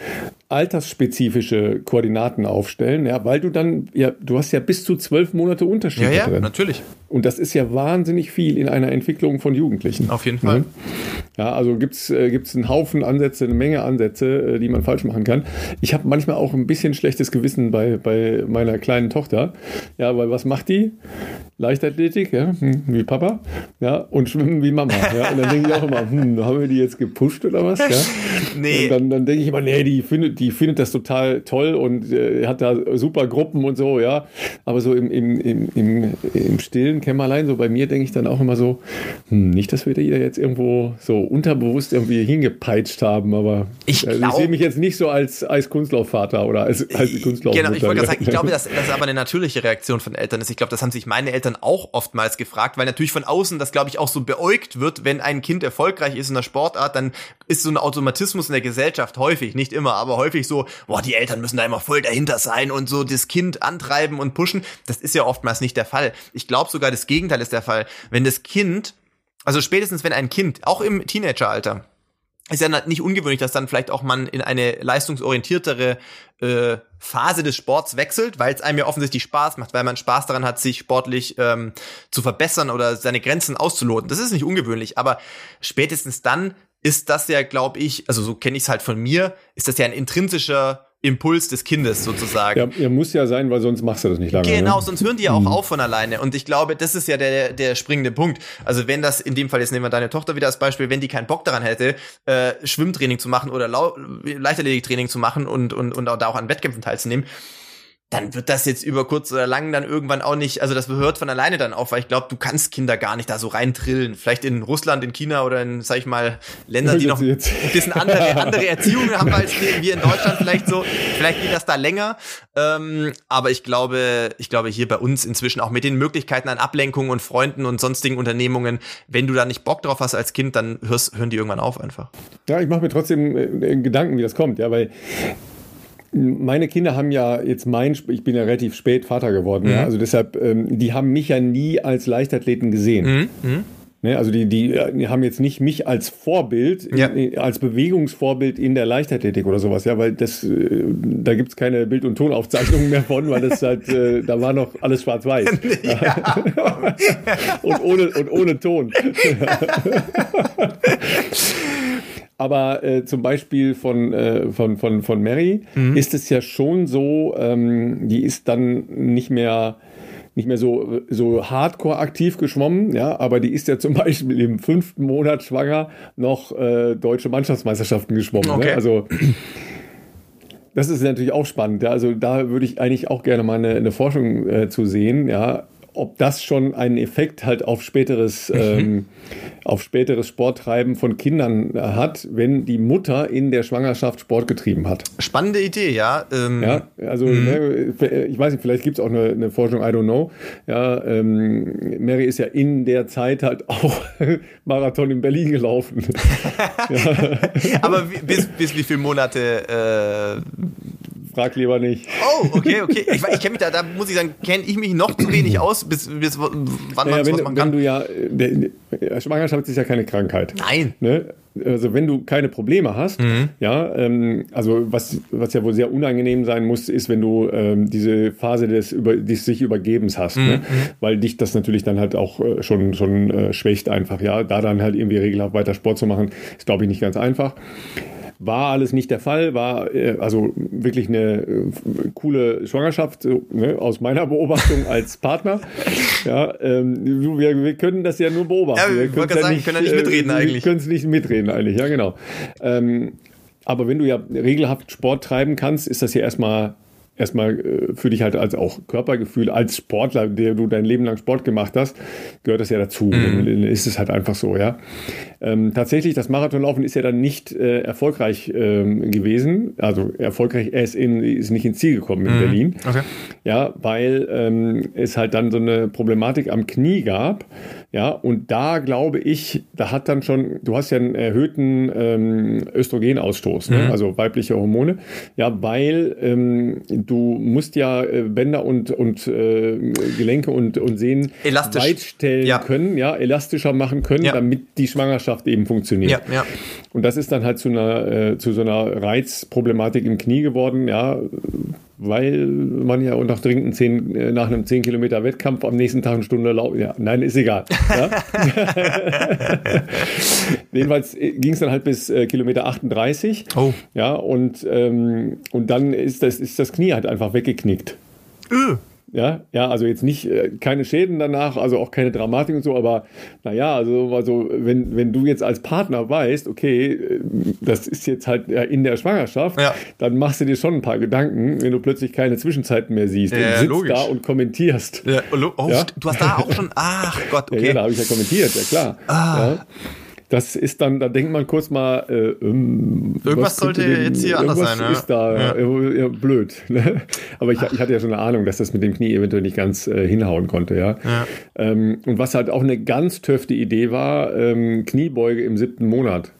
altersspezifische Koordinaten aufstellen, ja, weil du dann, ja, du hast ja bis zu zwölf Monate Unterschied ja, ja, drin. natürlich. Und das ist ja wahnsinnig viel in einer Entwicklung von Jugendlichen. Auf jeden Fall. Ja, also gibt's äh, gibt's einen Haufen Ansätze, eine Menge Ansätze, äh, die man falsch machen kann. Ich habe manchmal auch ein bisschen schlechtes Gewissen bei, bei meiner kleinen Tochter. Ja, weil was macht die? Leichtathletik, ja, hm, wie Papa, ja, und Schwimmen wie Mama. Ja, und dann denke ich auch immer, hm, haben wir die jetzt gepusht oder was? Ja? Nee. Und dann, dann denke ich immer, nee, die findet, die findet das total toll und äh, hat da super Gruppen und so, ja. Aber so im, im, im, im, im stillen Kämmerlein, so bei mir denke ich dann auch immer so, hm, nicht, dass wir da jetzt irgendwo so unterbewusst irgendwie hingepeitscht haben, aber ich, also ich sehe mich jetzt nicht so als, als Kunstlaufvater oder als, als Kunstlauf. Genau, ich wollte gerade sagen, ich glaube, dass das aber eine natürliche Reaktion von Eltern ist. Ich glaube, das haben sich meine Eltern auch oftmals gefragt, weil natürlich von außen das, glaube ich, auch so beäugt wird, wenn ein Kind erfolgreich ist in der Sportart, dann ist so ein Automatismus in der Gesellschaft häufig, nicht immer, aber häufig so, boah, die Eltern müssen da immer voll dahinter sein und so das Kind antreiben und pushen. Das ist ja oftmals nicht der Fall. Ich glaube sogar, das Gegenteil ist der Fall. Wenn das Kind, also spätestens wenn ein Kind, auch im Teenageralter, ist ja nicht ungewöhnlich, dass dann vielleicht auch man in eine leistungsorientiertere äh, Phase des Sports wechselt, weil es einem ja offensichtlich Spaß macht, weil man Spaß daran hat, sich sportlich ähm, zu verbessern oder seine Grenzen auszuloten. Das ist nicht ungewöhnlich, aber spätestens dann ist das ja, glaube ich, also so kenne ich es halt von mir, ist das ja ein intrinsischer Impuls des Kindes sozusagen. Ja, er muss ja sein, weil sonst machst du das nicht lange. Genau, ne? sonst hören die ja auch mhm. auf von alleine. Und ich glaube, das ist ja der, der springende Punkt. Also wenn das in dem Fall, jetzt nehmen wir deine Tochter wieder als Beispiel, wenn die keinen Bock daran hätte, äh, Schwimmtraining zu machen oder Leichtathletiktraining zu machen und, und, und auch da auch an Wettkämpfen teilzunehmen, dann wird das jetzt über kurz oder lang dann irgendwann auch nicht, also das hört von alleine dann auf, weil ich glaube, du kannst Kinder gar nicht da so reintrillen. Vielleicht in Russland, in China oder in, sag ich mal, Ländern, die noch ein bisschen andere, andere Erziehung haben als wir in Deutschland vielleicht so. Vielleicht geht das da länger. Ähm, aber ich glaube, ich glaube hier bei uns inzwischen auch mit den Möglichkeiten an Ablenkungen und Freunden und sonstigen Unternehmungen, wenn du da nicht Bock drauf hast als Kind, dann hörst, hören die irgendwann auf einfach. Ja, ich mache mir trotzdem äh, Gedanken, wie das kommt, ja, weil meine Kinder haben ja jetzt mein, ich bin ja relativ spät Vater geworden, mhm. ja, also deshalb, ähm, die haben mich ja nie als Leichtathleten gesehen. Mhm. Mhm. Ne, also die, die, die, haben jetzt nicht mich als Vorbild, ja. in, als Bewegungsvorbild in der Leichtathletik oder sowas, ja, weil das, äh, da gibt's keine Bild- und Tonaufzeichnungen mehr von, weil das halt, äh, da war noch alles schwarz-weiß. Ja. und, ohne, und ohne Ton. Aber äh, zum Beispiel von, äh, von, von, von Mary mhm. ist es ja schon so, ähm, die ist dann nicht mehr nicht mehr so, so hardcore aktiv geschwommen, ja, aber die ist ja zum Beispiel im fünften Monat schwanger noch äh, deutsche Mannschaftsmeisterschaften geschwommen. Ne? Okay. Ne? Also das ist natürlich auch spannend. Ja? Also da würde ich eigentlich auch gerne mal eine, eine Forschung äh, zu sehen, ja, ob das schon einen Effekt halt auf späteres, ähm, auf späteres Sporttreiben von Kindern hat, wenn die Mutter in der Schwangerschaft Sport getrieben hat. Spannende Idee, ja. Ähm, ja, also mhm. ne, ich weiß nicht, vielleicht gibt es auch eine, eine, Forschung, I don't know. Ja, ähm, Mary ist ja in der Zeit halt auch Marathon in Berlin gelaufen. ja. Aber bis, bis wie viele Monate äh, frag lieber nicht. Oh, okay, okay. Ich, ich kenne mich da, da muss ich sagen, kenne ich mich noch zu wenig aus, bis, bis wann naja, man sowas machen kann. Wenn du ja, der, der Schwangerschaft ist ja keine Krankheit. Nein. Ne? Also wenn du keine Probleme hast, mhm. ja, ähm, also was, was ja wohl sehr unangenehm sein muss, ist, wenn du ähm, diese Phase des, über, des sich Übergebens hast, mhm. ne? Mhm. weil dich das natürlich dann halt auch äh, schon, schon äh, schwächt einfach, ja. Da dann halt irgendwie regelhaft weiter Sport zu machen, ist glaube ich nicht ganz einfach. War alles nicht der Fall, war äh, also wirklich eine äh, coole Schwangerschaft ne, aus meiner Beobachtung als Partner. Ja, ähm, wir, wir können das ja nur beobachten. Ja, wir können ja, sagen, nicht, können ja nicht mitreden äh, eigentlich. Wir können es nicht mitreden eigentlich, ja genau. Ähm, aber wenn du ja regelhaft Sport treiben kannst, ist das ja erstmal erstmal äh, für dich halt als auch Körpergefühl, als Sportler, der du dein Leben lang Sport gemacht hast, gehört das ja dazu. Mhm. Dann ist es halt einfach so, ja. Ähm, tatsächlich, das Marathonlaufen ist ja dann nicht äh, erfolgreich ähm, gewesen. Also erfolgreich, er ist, in, ist nicht ins Ziel gekommen in mhm. Berlin. Okay. Ja, weil ähm, es halt dann so eine Problematik am Knie gab. Ja, und da glaube ich, da hat dann schon, du hast ja einen erhöhten ähm, Östrogenausstoß, ne? mhm. also weibliche Hormone. Ja, weil ähm, du musst ja äh, Bänder und, und äh, Gelenke und, und Sehnen Elastisch. weitstellen ja. können, ja, elastischer machen können, ja. damit die Schwangerschaft eben funktioniert. Ja, ja. Und das ist dann halt zu einer, äh, zu so einer Reizproblematik im Knie geworden, ja, weil man ja auch nach, dringend zehn, äh, nach einem 10 Kilometer Wettkampf am nächsten Tag eine Stunde laufen. Ja, nein, ist egal. Ja? Jedenfalls äh, ging es dann halt bis äh, Kilometer 38. Oh. Ja, und, ähm, und dann ist das, ist das Knie halt einfach weggeknickt. Öh. Ja, ja, also jetzt nicht äh, keine Schäden danach, also auch keine Dramatik und so, aber naja, also, also wenn, wenn du jetzt als Partner weißt, okay, äh, das ist jetzt halt in der Schwangerschaft, ja. dann machst du dir schon ein paar Gedanken, wenn du plötzlich keine Zwischenzeiten mehr siehst ja, und sitzt logisch. da und kommentierst. Ja, oh, ja? du hast da auch schon, ach Gott, okay. Ja, da habe ich ja kommentiert, ja klar. Ah das ist dann, da denkt man kurz mal, äh, ähm, irgendwas sollte denn, jetzt hier anders sein. Ne? ist da ja. Äh, blöd. Ne? Aber ich, ich, hatte ja schon eine Ahnung, dass das mit dem Knie eventuell nicht ganz äh, hinhauen konnte. Ja. ja. Ähm, und was halt auch eine ganz töfte Idee war, ähm, Kniebeuge im siebten Monat.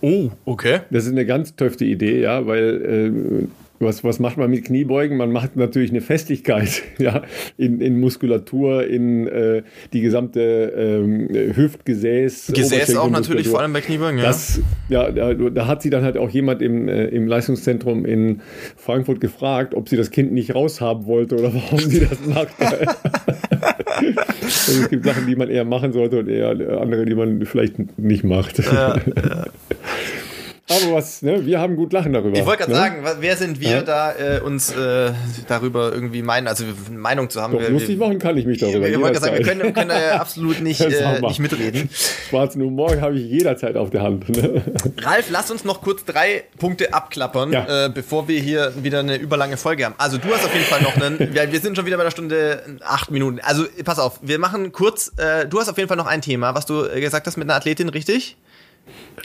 Oh, okay. Das ist eine ganz töfte Idee, ja, weil äh, was, was macht man mit Kniebeugen? Man macht natürlich eine Festigkeit ja, in, in Muskulatur, in äh, die gesamte ähm, Hüftgesäß. Gesäß auch natürlich, vor allem bei Kniebeugen, ja. Das, ja, da, da, hat sie dann halt auch jemand im, äh, im Leistungszentrum in Frankfurt gefragt, ob sie das Kind nicht raushaben wollte oder warum sie das macht. also es gibt Sachen, die man eher machen sollte und eher andere, die man vielleicht nicht macht. Ja, ja. Aber was, ne? wir haben gut lachen darüber. Ich wollte gerade ne? sagen, wer sind wir ja? da, äh, uns äh, darüber irgendwie meinen, also eine Meinung zu haben. Doch, wir, lustig machen kann ich mich darüber. Ich wollte sagen, wir können, können da ja absolut nicht, äh, nicht mitreden. Schwarzen Humor habe ich jederzeit auf der Hand. Ne? Ralf, lass uns noch kurz drei Punkte abklappern, ja. äh, bevor wir hier wieder eine überlange Folge haben. Also du hast auf jeden Fall noch einen, wir, wir sind schon wieder bei der Stunde acht Minuten. Also pass auf, wir machen kurz, äh, du hast auf jeden Fall noch ein Thema, was du gesagt hast mit einer Athletin, richtig?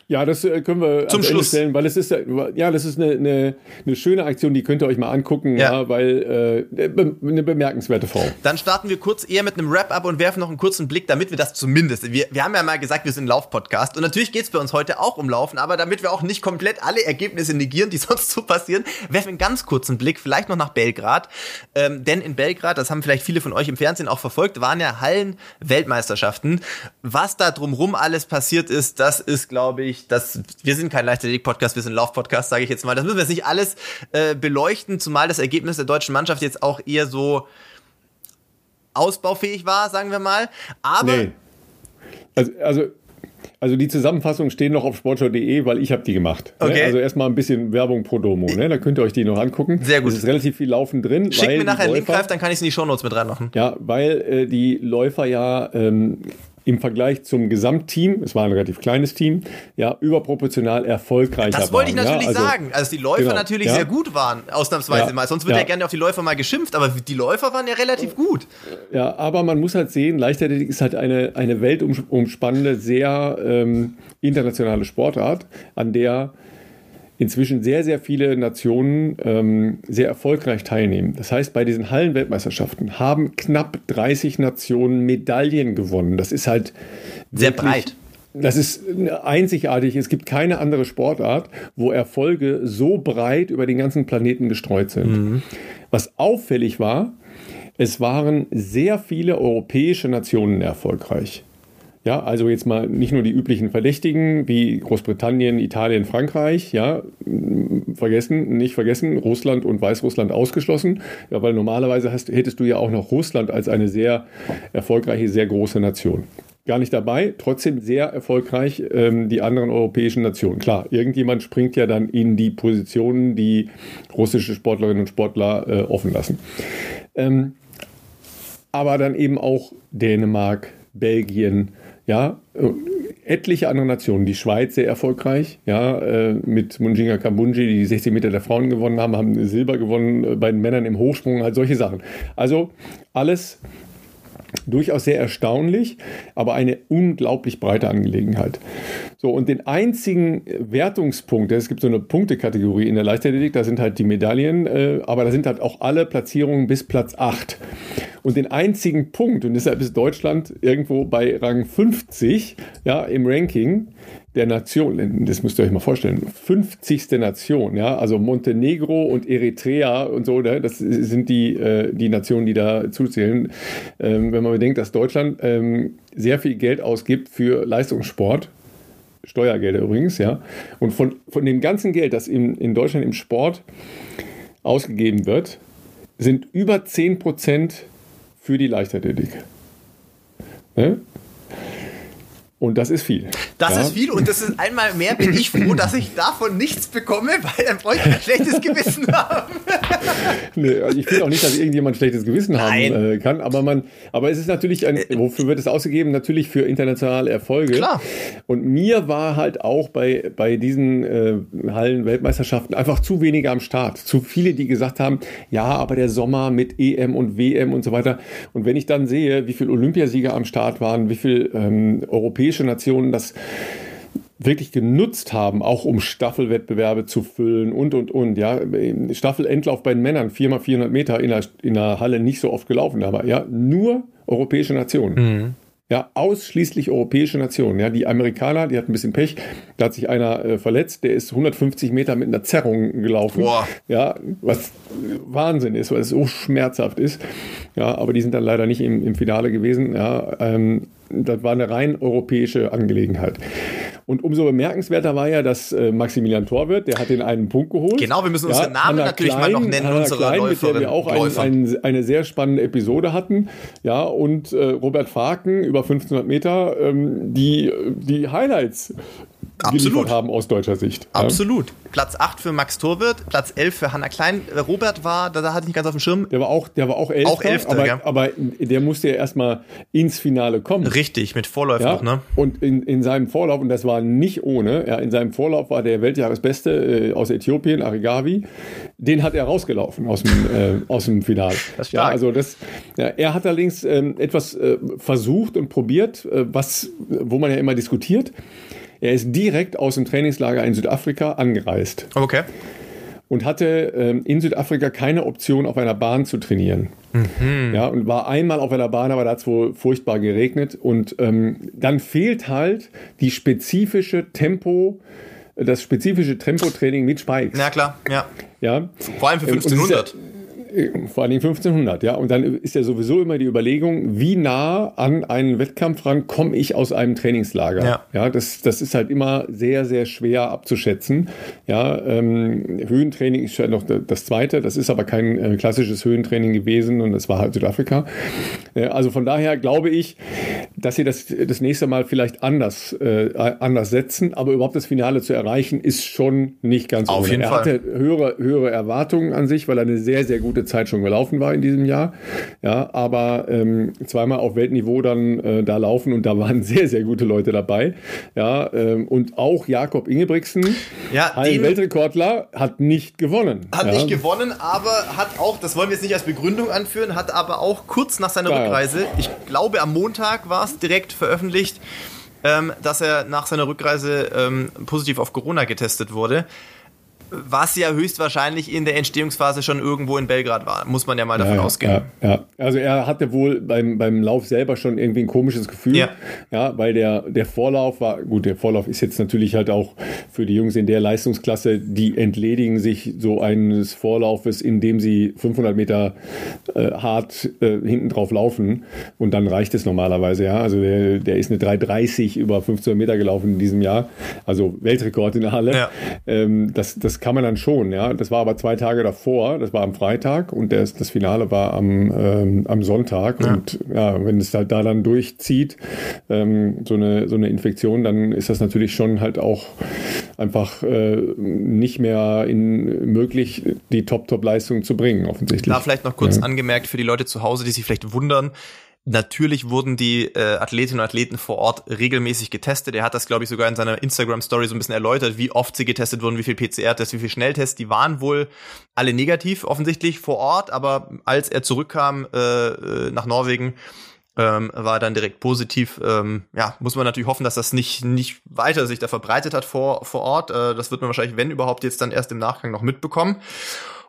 Ja, das äh, können wir zum Schluss stellen, weil es ist ja, das ist eine, eine, eine, schöne Aktion, die könnt ihr euch mal angucken, ja, ja weil äh, eine bemerkenswerte Frau. Dann starten wir kurz eher mit einem Wrap-up und werfen noch einen kurzen Blick, damit wir das zumindest. Wir, wir haben ja mal gesagt, wir sind ein Lauf-Podcast und natürlich geht es bei uns heute auch um Laufen, aber damit wir auch nicht komplett alle Ergebnisse negieren, die sonst so passieren, werfen wir einen ganz kurzen Blick, vielleicht noch nach Belgrad, ähm, denn in Belgrad, das haben vielleicht viele von euch im Fernsehen auch verfolgt, waren ja Hallen-Weltmeisterschaften. Was da drumrum alles passiert ist, das ist glaube ich, dass wir sind kein Leichtathletik-Podcast, wir sind Lauf-Podcast, sage ich jetzt mal. Das müssen wir jetzt nicht alles äh, beleuchten, zumal das Ergebnis der deutschen Mannschaft jetzt auch eher so ausbaufähig war, sagen wir mal. Aber nee. also, also also die Zusammenfassungen stehen noch auf sportschau.de, weil ich habe die gemacht. Ne? Okay. Ne? Also erstmal ein bisschen Werbung pro Domo. Ne? Da könnt ihr euch die noch angucken. Sehr gut. Es ist relativ viel Laufen drin. Schick mir nachher einen Link, Greif, dann kann ich es in die Shownotes mit reinmachen. Ja, weil äh, die Läufer ja ähm, im Vergleich zum Gesamtteam, es war ein relativ kleines Team, ja, überproportional erfolgreicher Das wollte ich natürlich ja? also, sagen. Also die Läufer genau, natürlich ja? sehr gut waren, ausnahmsweise ja, mal. Sonst wird ja. gerne auf die Läufer mal geschimpft, aber die Läufer waren ja relativ gut. Ja, aber man muss halt sehen, Leichtathletik ist halt eine, eine weltumspannende, sehr ähm, internationale Sportart, an der inzwischen sehr, sehr viele Nationen ähm, sehr erfolgreich teilnehmen. Das heißt, bei diesen Hallenweltmeisterschaften haben knapp 30 Nationen Medaillen gewonnen. Das ist halt sehr breit. Das ist einzigartig. Es gibt keine andere Sportart, wo Erfolge so breit über den ganzen Planeten gestreut sind. Mhm. Was auffällig war, es waren sehr viele europäische Nationen erfolgreich. Ja, also jetzt mal nicht nur die üblichen Verdächtigen wie Großbritannien, Italien, Frankreich, ja, vergessen, nicht vergessen, Russland und Weißrussland ausgeschlossen, ja, weil normalerweise hast, hättest du ja auch noch Russland als eine sehr erfolgreiche, sehr große Nation. Gar nicht dabei, trotzdem sehr erfolgreich ähm, die anderen europäischen Nationen. Klar, irgendjemand springt ja dann in die Positionen, die russische Sportlerinnen und Sportler äh, offen lassen. Ähm, aber dann eben auch Dänemark, Belgien, ja, etliche andere Nationen, die Schweiz sehr erfolgreich, ja, äh, mit Munjinga Kambunji, die 60 Meter der Frauen gewonnen haben, haben Silber gewonnen äh, bei den Männern im Hochsprung, halt solche Sachen. Also alles durchaus sehr erstaunlich, aber eine unglaublich breite Angelegenheit. So, und den einzigen Wertungspunkt, es gibt so eine Punktekategorie in der Leichtathletik, da sind halt die Medaillen, äh, aber da sind halt auch alle Platzierungen bis Platz 8. Und den einzigen Punkt, und deshalb ist Deutschland irgendwo bei Rang 50 ja, im Ranking, der Nation, das müsst ihr euch mal vorstellen, 50. Nation, ja, also Montenegro und Eritrea und so, ne, das sind die, äh, die Nationen, die da zuzählen. Ähm, wenn man bedenkt, dass Deutschland ähm, sehr viel Geld ausgibt für Leistungssport, Steuergelder übrigens, ja, und von, von dem ganzen Geld, das in, in Deutschland im Sport ausgegeben wird, sind über 10% für die Leichtathletik. Ne? Und das ist viel. Das ja. ist viel und das ist einmal mehr bin ich froh, dass ich davon nichts bekomme, weil dann brauche ich ein schlechtes Gewissen haben. nee, also ich finde auch nicht, dass irgendjemand schlechtes Gewissen Nein. haben äh, kann, aber man, aber es ist natürlich ein, äh, wofür wird es ausgegeben? Natürlich für internationale Erfolge. Klar. Und mir war halt auch bei, bei diesen äh, Hallen-Weltmeisterschaften einfach zu wenige am Start. Zu viele, die gesagt haben, ja, aber der Sommer mit EM und WM und so weiter. Und wenn ich dann sehe, wie viele Olympiasieger am Start waren, wie viele ähm, europäische europäische Nationen das wirklich genutzt haben, auch um Staffelwettbewerbe zu füllen und, und, und. Ja, Staffelendlauf bei den Männern, 4x400 Meter in der, in der Halle nicht so oft gelaufen, aber ja, nur europäische Nationen. Mhm. Ja, ausschließlich europäische Nationen. Ja, die Amerikaner, die hatten ein bisschen Pech. Da hat sich einer äh, verletzt, der ist 150 Meter mit einer Zerrung gelaufen. Boah. Ja, was Wahnsinn ist, weil es so schmerzhaft ist. Ja, aber die sind dann leider nicht im, im Finale gewesen. Ja, ähm, das war eine rein europäische Angelegenheit. Und umso bemerkenswerter war ja, dass äh, Maximilian Torwirt, der hat den einen Punkt geholt. Genau, wir müssen ja, Namen Anna natürlich Klein, mal noch nennen, Anna unsere Klein, Läuferin, mit der wir auch ein, ein, eine sehr spannende Episode hatten. Ja, und äh, Robert Faken über 1500 Meter, ähm, die, die Highlights Absolut. haben aus deutscher Sicht. Absolut. Ja. Platz 8 für Max Torwirt, Platz 11 für Hanna Klein. Robert war, da hatte ich nicht ganz auf dem Schirm. Der war auch, der war auch Elfter, auch Elfter aber, ja. aber der musste ja erstmal ins Finale kommen. Richtig, mit Vorlauf ja? noch, ne? Und in, in seinem Vorlauf, und das war nicht ohne, ja, in seinem Vorlauf war der Weltjahresbeste äh, aus Äthiopien, Arigavi, den hat er rausgelaufen aus dem, äh, aus dem Finale. Das ja, also das, ja, er hat allerdings ähm, etwas äh, versucht und probiert, äh, was, wo man ja immer diskutiert. Er ist direkt aus dem Trainingslager in Südafrika angereist. Okay. Und hatte ähm, in Südafrika keine Option, auf einer Bahn zu trainieren. Mhm. Ja, und war einmal auf einer Bahn, aber da hat es wohl furchtbar geregnet. Und ähm, dann fehlt halt die spezifische Tempo, das spezifische Tempotraining mit Spikes. Na klar, ja. ja. Vor allem für 1500 vor allem 1500, ja. Und dann ist ja sowieso immer die Überlegung, wie nah an einen Wettkampf ran komme ich aus einem Trainingslager. Ja, ja das, das ist halt immer sehr, sehr schwer abzuschätzen. Ja, ähm, Höhentraining ist ja noch das zweite, das ist aber kein äh, klassisches Höhentraining gewesen und das war halt Südafrika. Äh, also von daher glaube ich, dass sie das das nächste Mal vielleicht anders, äh, anders setzen, aber überhaupt das Finale zu erreichen, ist schon nicht ganz Auf ohne. Jeden er Fall. hatte höhere, höhere Erwartungen an sich, weil er eine sehr, sehr gute Zeit schon gelaufen war in diesem Jahr. Ja, aber ähm, zweimal auf Weltniveau dann äh, da laufen und da waren sehr, sehr gute Leute dabei. Ja, ähm, und auch Jakob Ingebrigtsen, ja, ein Weltrekordler, hat nicht gewonnen. Hat ja. nicht gewonnen, aber hat auch, das wollen wir jetzt nicht als Begründung anführen, hat aber auch kurz nach seiner ja, Rückreise, ich glaube am Montag war es direkt veröffentlicht, ähm, dass er nach seiner Rückreise ähm, positiv auf Corona getestet wurde was ja höchstwahrscheinlich in der Entstehungsphase schon irgendwo in Belgrad war, muss man ja mal davon ja, ausgehen. Ja, ja, also er hatte wohl beim, beim Lauf selber schon irgendwie ein komisches Gefühl, ja, ja weil der, der Vorlauf war, gut, der Vorlauf ist jetzt natürlich halt auch für die Jungs in der Leistungsklasse, die entledigen sich so eines Vorlaufes, indem sie 500 Meter äh, hart äh, hinten drauf laufen. Und dann reicht es normalerweise, ja, also der, der ist eine 3,30 über 1500 Meter gelaufen in diesem Jahr, also Weltrekord in der Halle, ja. ähm, das, das kann man dann schon, ja. Das war aber zwei Tage davor, das war am Freitag und das, das Finale war am, ähm, am Sonntag. Ja. Und ja, wenn es halt da dann durchzieht, ähm, so, eine, so eine Infektion, dann ist das natürlich schon halt auch einfach äh, nicht mehr in, möglich, die Top-Top-Leistung zu bringen, offensichtlich. Da vielleicht noch kurz ja. angemerkt für die Leute zu Hause, die sich vielleicht wundern, Natürlich wurden die äh, Athletinnen und Athleten vor Ort regelmäßig getestet. Er hat das, glaube ich, sogar in seiner Instagram-Story so ein bisschen erläutert, wie oft sie getestet wurden, wie viel PCR-Tests, wie viel Schnelltests. Die waren wohl alle negativ, offensichtlich vor Ort, aber als er zurückkam äh, äh nach Norwegen, ähm, war dann direkt positiv. Ähm, ja, muss man natürlich hoffen, dass das nicht, nicht weiter sich da verbreitet hat vor, vor Ort. Äh, das wird man wahrscheinlich, wenn überhaupt, jetzt dann erst im Nachgang noch mitbekommen.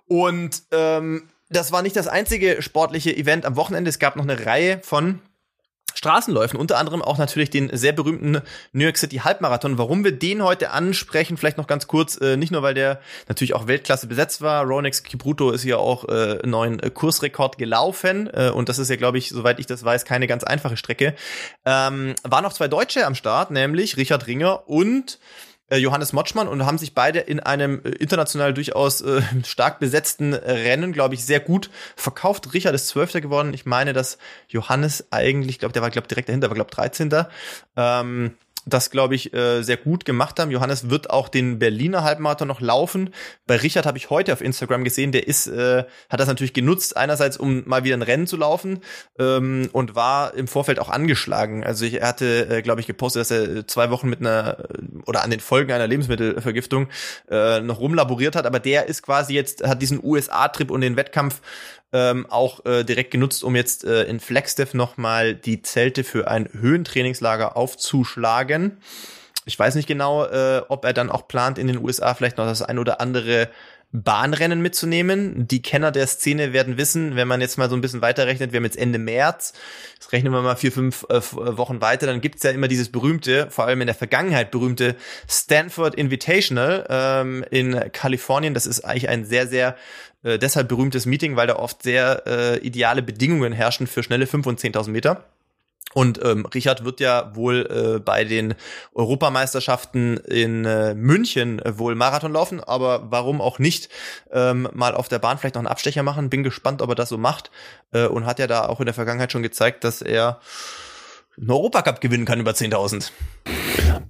Und ähm, das war nicht das einzige sportliche Event am Wochenende. Es gab noch eine Reihe von Straßenläufen, unter anderem auch natürlich den sehr berühmten New York City Halbmarathon. Warum wir den heute ansprechen, vielleicht noch ganz kurz, äh, nicht nur, weil der natürlich auch Weltklasse besetzt war. Ronex Kipruto ist ja auch äh, neuen Kursrekord gelaufen äh, und das ist ja, glaube ich, soweit ich das weiß, keine ganz einfache Strecke. Ähm, waren noch zwei Deutsche am Start, nämlich Richard Ringer und Johannes Motschmann und haben sich beide in einem äh, international durchaus äh, stark besetzten Rennen, glaube ich, sehr gut verkauft. Richard ist Zwölfter geworden. Ich meine, dass Johannes eigentlich, glaube der war, glaube direkt dahinter, war, glaube 13. Ähm, das, glaube ich, äh, sehr gut gemacht haben. Johannes wird auch den Berliner Halbmarathon noch laufen. Bei Richard habe ich heute auf Instagram gesehen, der ist, äh, hat das natürlich genutzt, einerseits, um mal wieder ein Rennen zu laufen ähm, und war im Vorfeld auch angeschlagen. Also ich, er hatte, äh, glaube ich, gepostet, dass er zwei Wochen mit einer oder an den Folgen einer Lebensmittelvergiftung äh, noch rumlaboriert hat, aber der ist quasi jetzt, hat diesen USA-Trip und den Wettkampf ähm, auch äh, direkt genutzt, um jetzt äh, in Flagstaff nochmal die Zelte für ein Höhentrainingslager aufzuschlagen. Ich weiß nicht genau, äh, ob er dann auch plant, in den USA vielleicht noch das ein oder andere Bahnrennen mitzunehmen. Die Kenner der Szene werden wissen, wenn man jetzt mal so ein bisschen weiterrechnet, wir haben jetzt Ende März, das rechnen wir mal vier, fünf äh, Wochen weiter, dann gibt's ja immer dieses berühmte, vor allem in der Vergangenheit berühmte Stanford Invitational ähm, in Kalifornien. Das ist eigentlich ein sehr, sehr äh, deshalb berühmtes Meeting, weil da oft sehr äh, ideale Bedingungen herrschen für schnelle 5 und 10.000 Meter. Und ähm, Richard wird ja wohl äh, bei den Europameisterschaften in äh, München wohl Marathon laufen, aber warum auch nicht ähm, mal auf der Bahn vielleicht noch einen Abstecher machen. Bin gespannt, ob er das so macht äh, und hat ja da auch in der Vergangenheit schon gezeigt, dass er einen Europacup gewinnen kann über 10.000.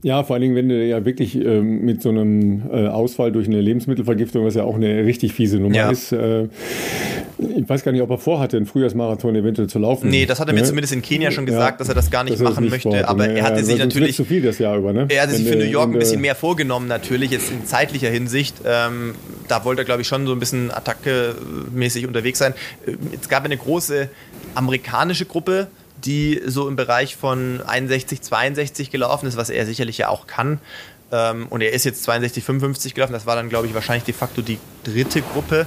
Ja, vor allen Dingen, wenn du ja wirklich äh, mit so einem äh, Ausfall durch eine Lebensmittelvergiftung, was ja auch eine richtig fiese Nummer ja. ist, äh, ich weiß gar nicht, ob er vorhatte, einen Frühjahrsmarathon eventuell zu laufen. Nee, das hat er mir ne? zumindest in Kenia schon gesagt, ja, dass er das gar nicht machen nicht möchte. Vorhat, aber ne? er hatte sich natürlich. zu viel das Jahr über, ne? Er hatte sich für New York ein bisschen mehr vorgenommen, natürlich, jetzt in zeitlicher Hinsicht. Ähm, da wollte er, glaube ich, schon so ein bisschen attacke-mäßig unterwegs sein. Äh, es gab eine große amerikanische Gruppe, die so im Bereich von 61, 62 gelaufen ist, was er sicherlich ja auch kann. Ähm, und er ist jetzt 62, 55 gelaufen. Das war dann, glaube ich, wahrscheinlich de facto die dritte Gruppe.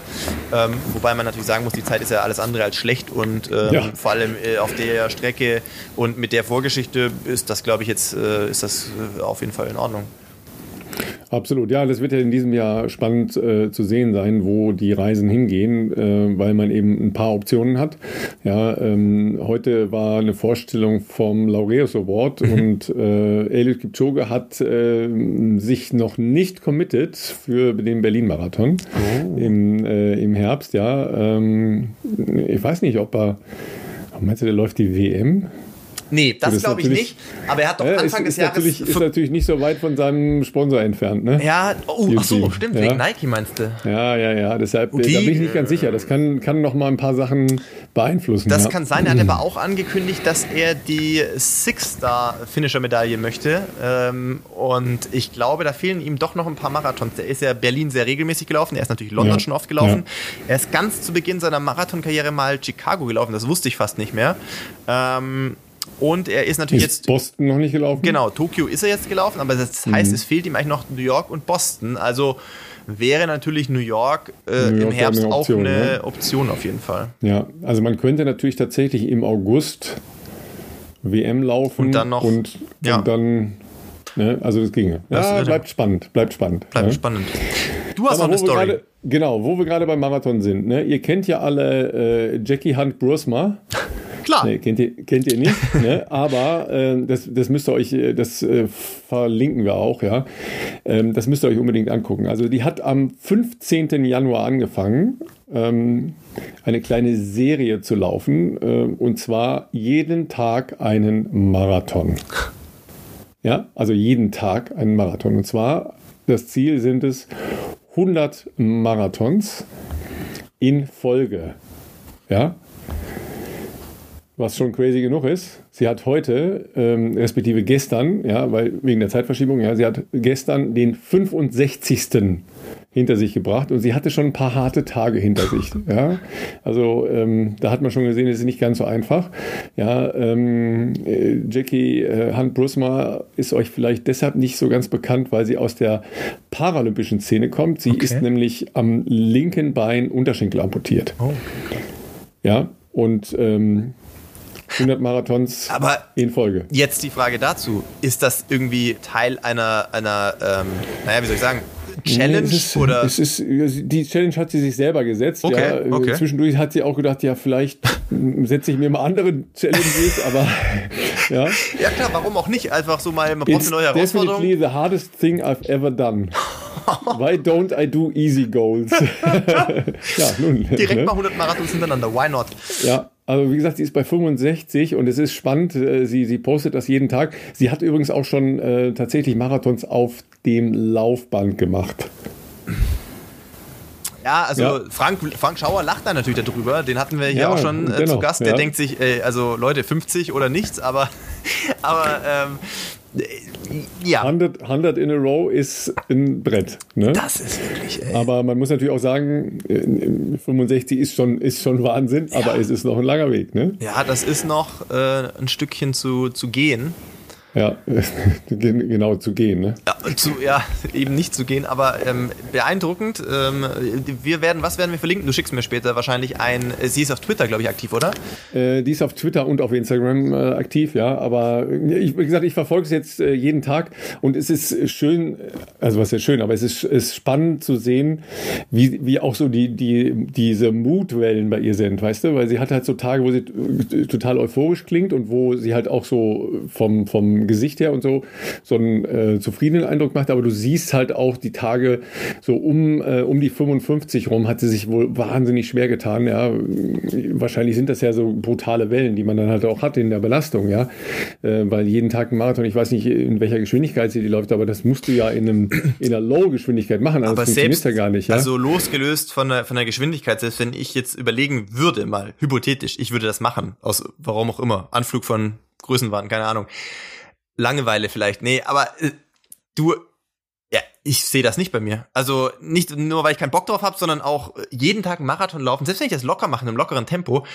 Ähm, wobei man natürlich sagen muss, die Zeit ist ja alles andere als schlecht und ähm, ja. vor allem äh, auf der Strecke und mit der Vorgeschichte ist das, glaube ich, jetzt äh, ist das äh, auf jeden Fall in Ordnung. Absolut, ja, das wird ja in diesem Jahr spannend äh, zu sehen sein, wo die Reisen hingehen, äh, weil man eben ein paar Optionen hat. Ja, ähm, heute war eine Vorstellung vom Laureus Award und äh, Eliud Kipchoge hat äh, sich noch nicht committed für den Berlin-Marathon oh. im, äh, im Herbst. Ja, ähm, ich weiß nicht, ob er, meinst du, der läuft die WM? Nee, das, glaube ich nicht. Aber er hat doch ja, Anfang ist, des Jahres. Natürlich, ist natürlich nicht so weit von seinem Sponsor entfernt, ne? Ja, oh, ach so, stimmt, ja. wegen Nike meinst du? Ja, ja, ja. Deshalb die, da bin ich nicht ganz sicher. Das kann, kann noch mal ein paar Sachen beeinflussen. Das ja. kann sein. Er hat aber auch angekündigt, dass er die Six-Star-Finisher-Medaille möchte. Ähm, und ich glaube, da fehlen ihm doch noch ein paar Marathons. Er ist ja Berlin sehr regelmäßig gelaufen. Er ist natürlich London schon oft gelaufen. Er ist ganz zu Beginn seiner Marathonkarriere mal Chicago gelaufen. Das wusste ich fast nicht mehr. Ähm, und er ist natürlich ist jetzt. Boston noch nicht gelaufen? Genau, Tokio ist er jetzt gelaufen, aber das heißt, mhm. es fehlt ihm eigentlich noch New York und Boston. Also wäre natürlich New York, äh, New York im Herbst eine Option, auch eine ne? Option auf jeden Fall. Ja, also man könnte natürlich tatsächlich im August WM laufen und dann noch. Und, ja. und dann. Ne, also das ginge. Das ja, bleibt spannend, bleibt spannend. Bleibt ja. spannend. Du hast noch eine Story. Grade, genau, wo wir gerade beim Marathon sind. Ne? Ihr kennt ja alle äh, Jackie Hunt Brusma. Klar. Nee, kennt, ihr, kennt ihr nicht, ne? aber äh, das, das müsst ihr euch, äh, das äh, verlinken wir auch, ja. Ähm, das müsst ihr euch unbedingt angucken. Also die hat am 15. Januar angefangen, ähm, eine kleine Serie zu laufen äh, und zwar jeden Tag einen Marathon. Ja, also jeden Tag einen Marathon. Und zwar, das Ziel sind es 100 Marathons in Folge. Ja, was schon crazy genug ist. Sie hat heute, ähm, respektive gestern, ja, weil wegen der Zeitverschiebung, ja, sie hat gestern den 65. hinter sich gebracht und sie hatte schon ein paar harte Tage hinter sich. Ja, also ähm, da hat man schon gesehen, es ist nicht ganz so einfach. Ja, ähm, äh, Jackie äh, Hunt Brusma ist euch vielleicht deshalb nicht so ganz bekannt, weil sie aus der paralympischen Szene kommt. Sie okay. ist nämlich am linken Bein Unterschenkel amputiert. Oh. Ja, und ähm, 100 Marathons Aber in Folge. Jetzt die Frage dazu. Ist das irgendwie Teil einer, einer ähm, naja, wie soll ich sagen, Challenge? Nee, ist, oder? Es ist, die Challenge hat sie sich selber gesetzt. Okay, ja. okay. Zwischendurch hat sie auch gedacht, ja, vielleicht setze ich mir mal andere Challenges, aber ja. Ja klar, warum auch nicht? Einfach so mal, man braucht eine neue Herausforderung. definitely the hardest thing I've ever done. Why don't I do easy goals? ja, nun. Direkt ne? mal 100 Marathons hintereinander, why not? Ja, also wie gesagt, sie ist bei 65 und es ist spannend. Äh, sie, sie postet das jeden Tag. Sie hat übrigens auch schon äh, tatsächlich Marathons auf dem Laufband gemacht. Ja, also ja. Frank, Frank Schauer lacht da natürlich darüber. Den hatten wir hier ja, auch schon äh, dennoch, zu Gast. Der ja. denkt sich, äh, also Leute, 50 oder nichts, aber, aber ähm, ja. 100, 100 in a row ist ein Brett. Ne? Das ist wirklich, ey. Aber man muss natürlich auch sagen, 65 ist schon, ist schon Wahnsinn, ja. aber es ist noch ein langer Weg. Ne? Ja, das ist noch äh, ein Stückchen zu, zu gehen. Ja, genau zu gehen. Ne? Ja, zu, ja, eben nicht zu gehen, aber ähm, beeindruckend. Ähm, wir werden, was werden wir verlinken? Du schickst mir später wahrscheinlich ein, äh, sie ist auf Twitter, glaube ich, aktiv, oder? Äh, die ist auf Twitter und auf Instagram äh, aktiv, ja, aber äh, ich, wie gesagt, ich verfolge es jetzt äh, jeden Tag und es ist schön, also was ist schön, aber es ist, ist spannend zu sehen, wie, wie auch so die, die, diese Mutwellen bei ihr sind, weißt du, weil sie hat halt so Tage, wo sie total euphorisch klingt und wo sie halt auch so vom, vom Gesicht her und so, so einen äh, zufriedenen Eindruck macht, aber du siehst halt auch die Tage so um, äh, um die 55 rum hat sie sich wohl wahnsinnig schwer getan, ja. Wahrscheinlich sind das ja so brutale Wellen, die man dann halt auch hat in der Belastung, ja. Äh, weil jeden Tag ein Marathon, ich weiß nicht, in welcher Geschwindigkeit sie die läuft, aber das musst du ja in, einem, in einer Low-Geschwindigkeit machen, also aber selbst, ja gar nicht, ja. Also losgelöst von der, von der Geschwindigkeit, selbst wenn ich jetzt überlegen würde, mal hypothetisch, ich würde das machen, aus warum auch immer, Anflug von Größenwahn, keine Ahnung. Langeweile vielleicht. Nee, aber äh, du, ja, ich sehe das nicht bei mir. Also nicht nur, weil ich keinen Bock drauf habe, sondern auch äh, jeden Tag einen Marathon laufen. Selbst wenn ich das locker mache, in einem lockeren Tempo,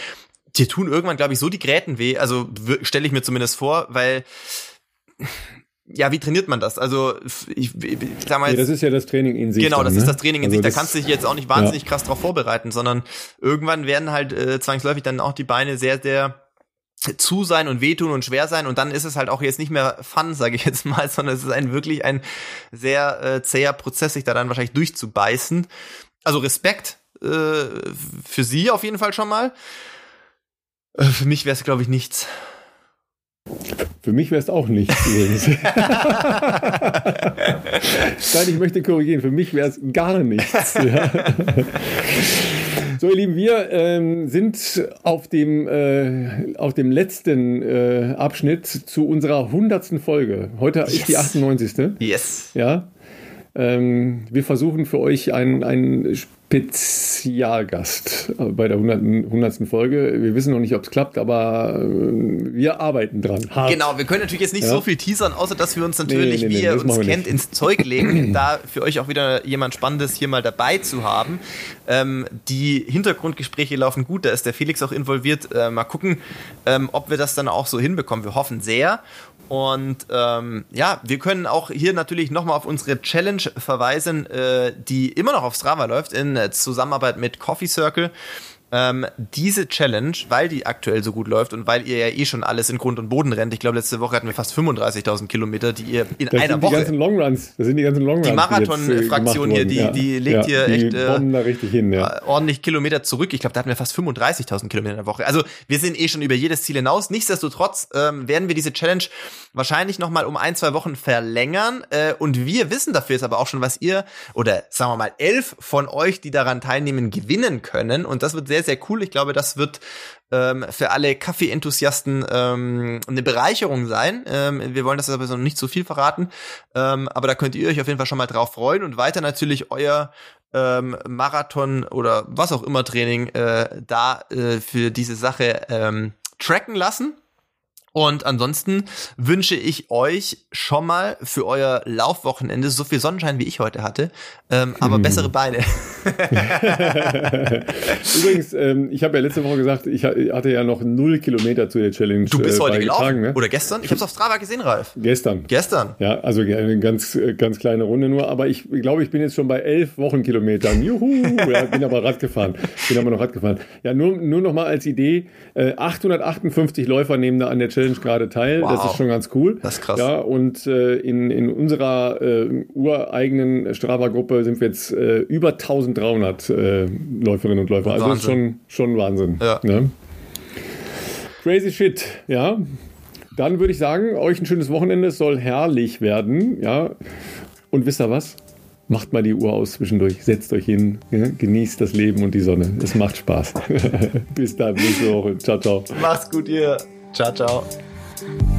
dir tun irgendwann, glaube ich, so die Gräten weh. Also stelle ich mir zumindest vor, weil ja, wie trainiert man das? Also, ich, ich sag mal. Ja, das ist ja das Training in sich. Genau, das ne? ist das Training in also sich. Da kannst du dich jetzt auch nicht wahnsinnig ja. krass drauf vorbereiten, sondern irgendwann werden halt äh, zwangsläufig dann auch die Beine sehr, sehr zu sein und wehtun und schwer sein und dann ist es halt auch jetzt nicht mehr Fun, sage ich jetzt mal, sondern es ist ein wirklich ein sehr äh, zäher Prozess, sich da dann wahrscheinlich durchzubeißen. Also Respekt äh, für sie auf jeden Fall schon mal. Äh, für mich wäre es, glaube ich, nichts. Für mich wäre es auch nichts übrigens. Nein, ich möchte korrigieren. Für mich wäre es gar nichts. Ja. So, ihr Lieben, wir ähm, sind auf dem, äh, auf dem letzten äh, Abschnitt zu unserer hundertsten Folge. Heute yes. ist die 98. Yes. Ja. Ähm, wir versuchen für euch ein, ein Spezialgast bei der 100. 100. Folge. Wir wissen noch nicht, ob es klappt, aber äh, wir arbeiten dran. Hart. Genau, wir können natürlich jetzt nicht ja? so viel teasern, außer dass wir uns natürlich, nee, nee, nee, wie ihr uns kennt, ins Zeug legen, da für euch auch wieder jemand Spannendes hier mal dabei zu haben. Ähm, die Hintergrundgespräche laufen gut, da ist der Felix auch involviert. Äh, mal gucken, ähm, ob wir das dann auch so hinbekommen. Wir hoffen sehr. Und ähm, ja, wir können auch hier natürlich nochmal auf unsere Challenge verweisen, äh, die immer noch auf Strava läuft, in Zusammenarbeit mit Coffee Circle ähm, diese Challenge, weil die aktuell so gut läuft und weil ihr ja eh schon alles in Grund und Boden rennt, ich glaube, letzte Woche hatten wir fast 35.000 Kilometer, die ihr in das einer sind Woche. Die ganzen Longruns, das sind die ganzen Longruns. Die Marathon-Fraktion hier, die, die legt ja, hier echt äh, hin, ja. ordentlich Kilometer zurück. Ich glaube, da hatten wir fast 35.000 Kilometer in der Woche. Also wir sind eh schon über jedes Ziel hinaus. Nichtsdestotrotz ähm, werden wir diese Challenge wahrscheinlich noch mal um ein, zwei Wochen verlängern. Äh, und wir wissen dafür jetzt aber auch schon, was ihr oder sagen wir mal elf von euch, die daran teilnehmen, gewinnen können. Und das wird sehr, sehr cool. Ich glaube, das wird ähm, für alle Kaffee-Enthusiasten ähm, eine Bereicherung sein. Ähm, wir wollen das aber so nicht zu viel verraten. Ähm, aber da könnt ihr euch auf jeden Fall schon mal drauf freuen und weiter natürlich euer ähm, Marathon oder was auch immer Training äh, da äh, für diese Sache ähm, tracken lassen. Und ansonsten wünsche ich euch schon mal für euer Laufwochenende so viel Sonnenschein, wie ich heute hatte, ähm, aber hm. bessere Beine. Übrigens, ähm, ich habe ja letzte Woche gesagt, ich hatte ja noch null Kilometer zu der Challenge. Du bist äh, heute gelaufen? Ne? Oder gestern? Ich habe es auf Strava gesehen, Ralf. Gestern. Gestern? Ja, also eine ganz, ganz kleine Runde nur. Aber ich glaube, ich bin jetzt schon bei elf Wochenkilometern. Juhu! Ja, bin aber Rad gefahren. Bin aber noch Rad gefahren. Ja, nur, nur noch mal als Idee. Äh, 858 Läufer nehmen da an der Challenge Challenge gerade teil. Wow. Das ist schon ganz cool. Das ist krass. Ja, und äh, in, in unserer äh, ureigenen Strava-Gruppe sind wir jetzt äh, über 1300 äh, Läuferinnen und Läufer. Also ist schon, schon Wahnsinn. Ja. Ne? Crazy shit, ja. Dann würde ich sagen, euch ein schönes Wochenende. Es soll herrlich werden, ja. Und wisst ihr was? Macht mal die Uhr aus zwischendurch, setzt euch hin, genießt das Leben und die Sonne. Es macht Spaß. bis dann, nächste Woche. Ciao, ciao. Macht's gut, ihr. Ciao, ciao.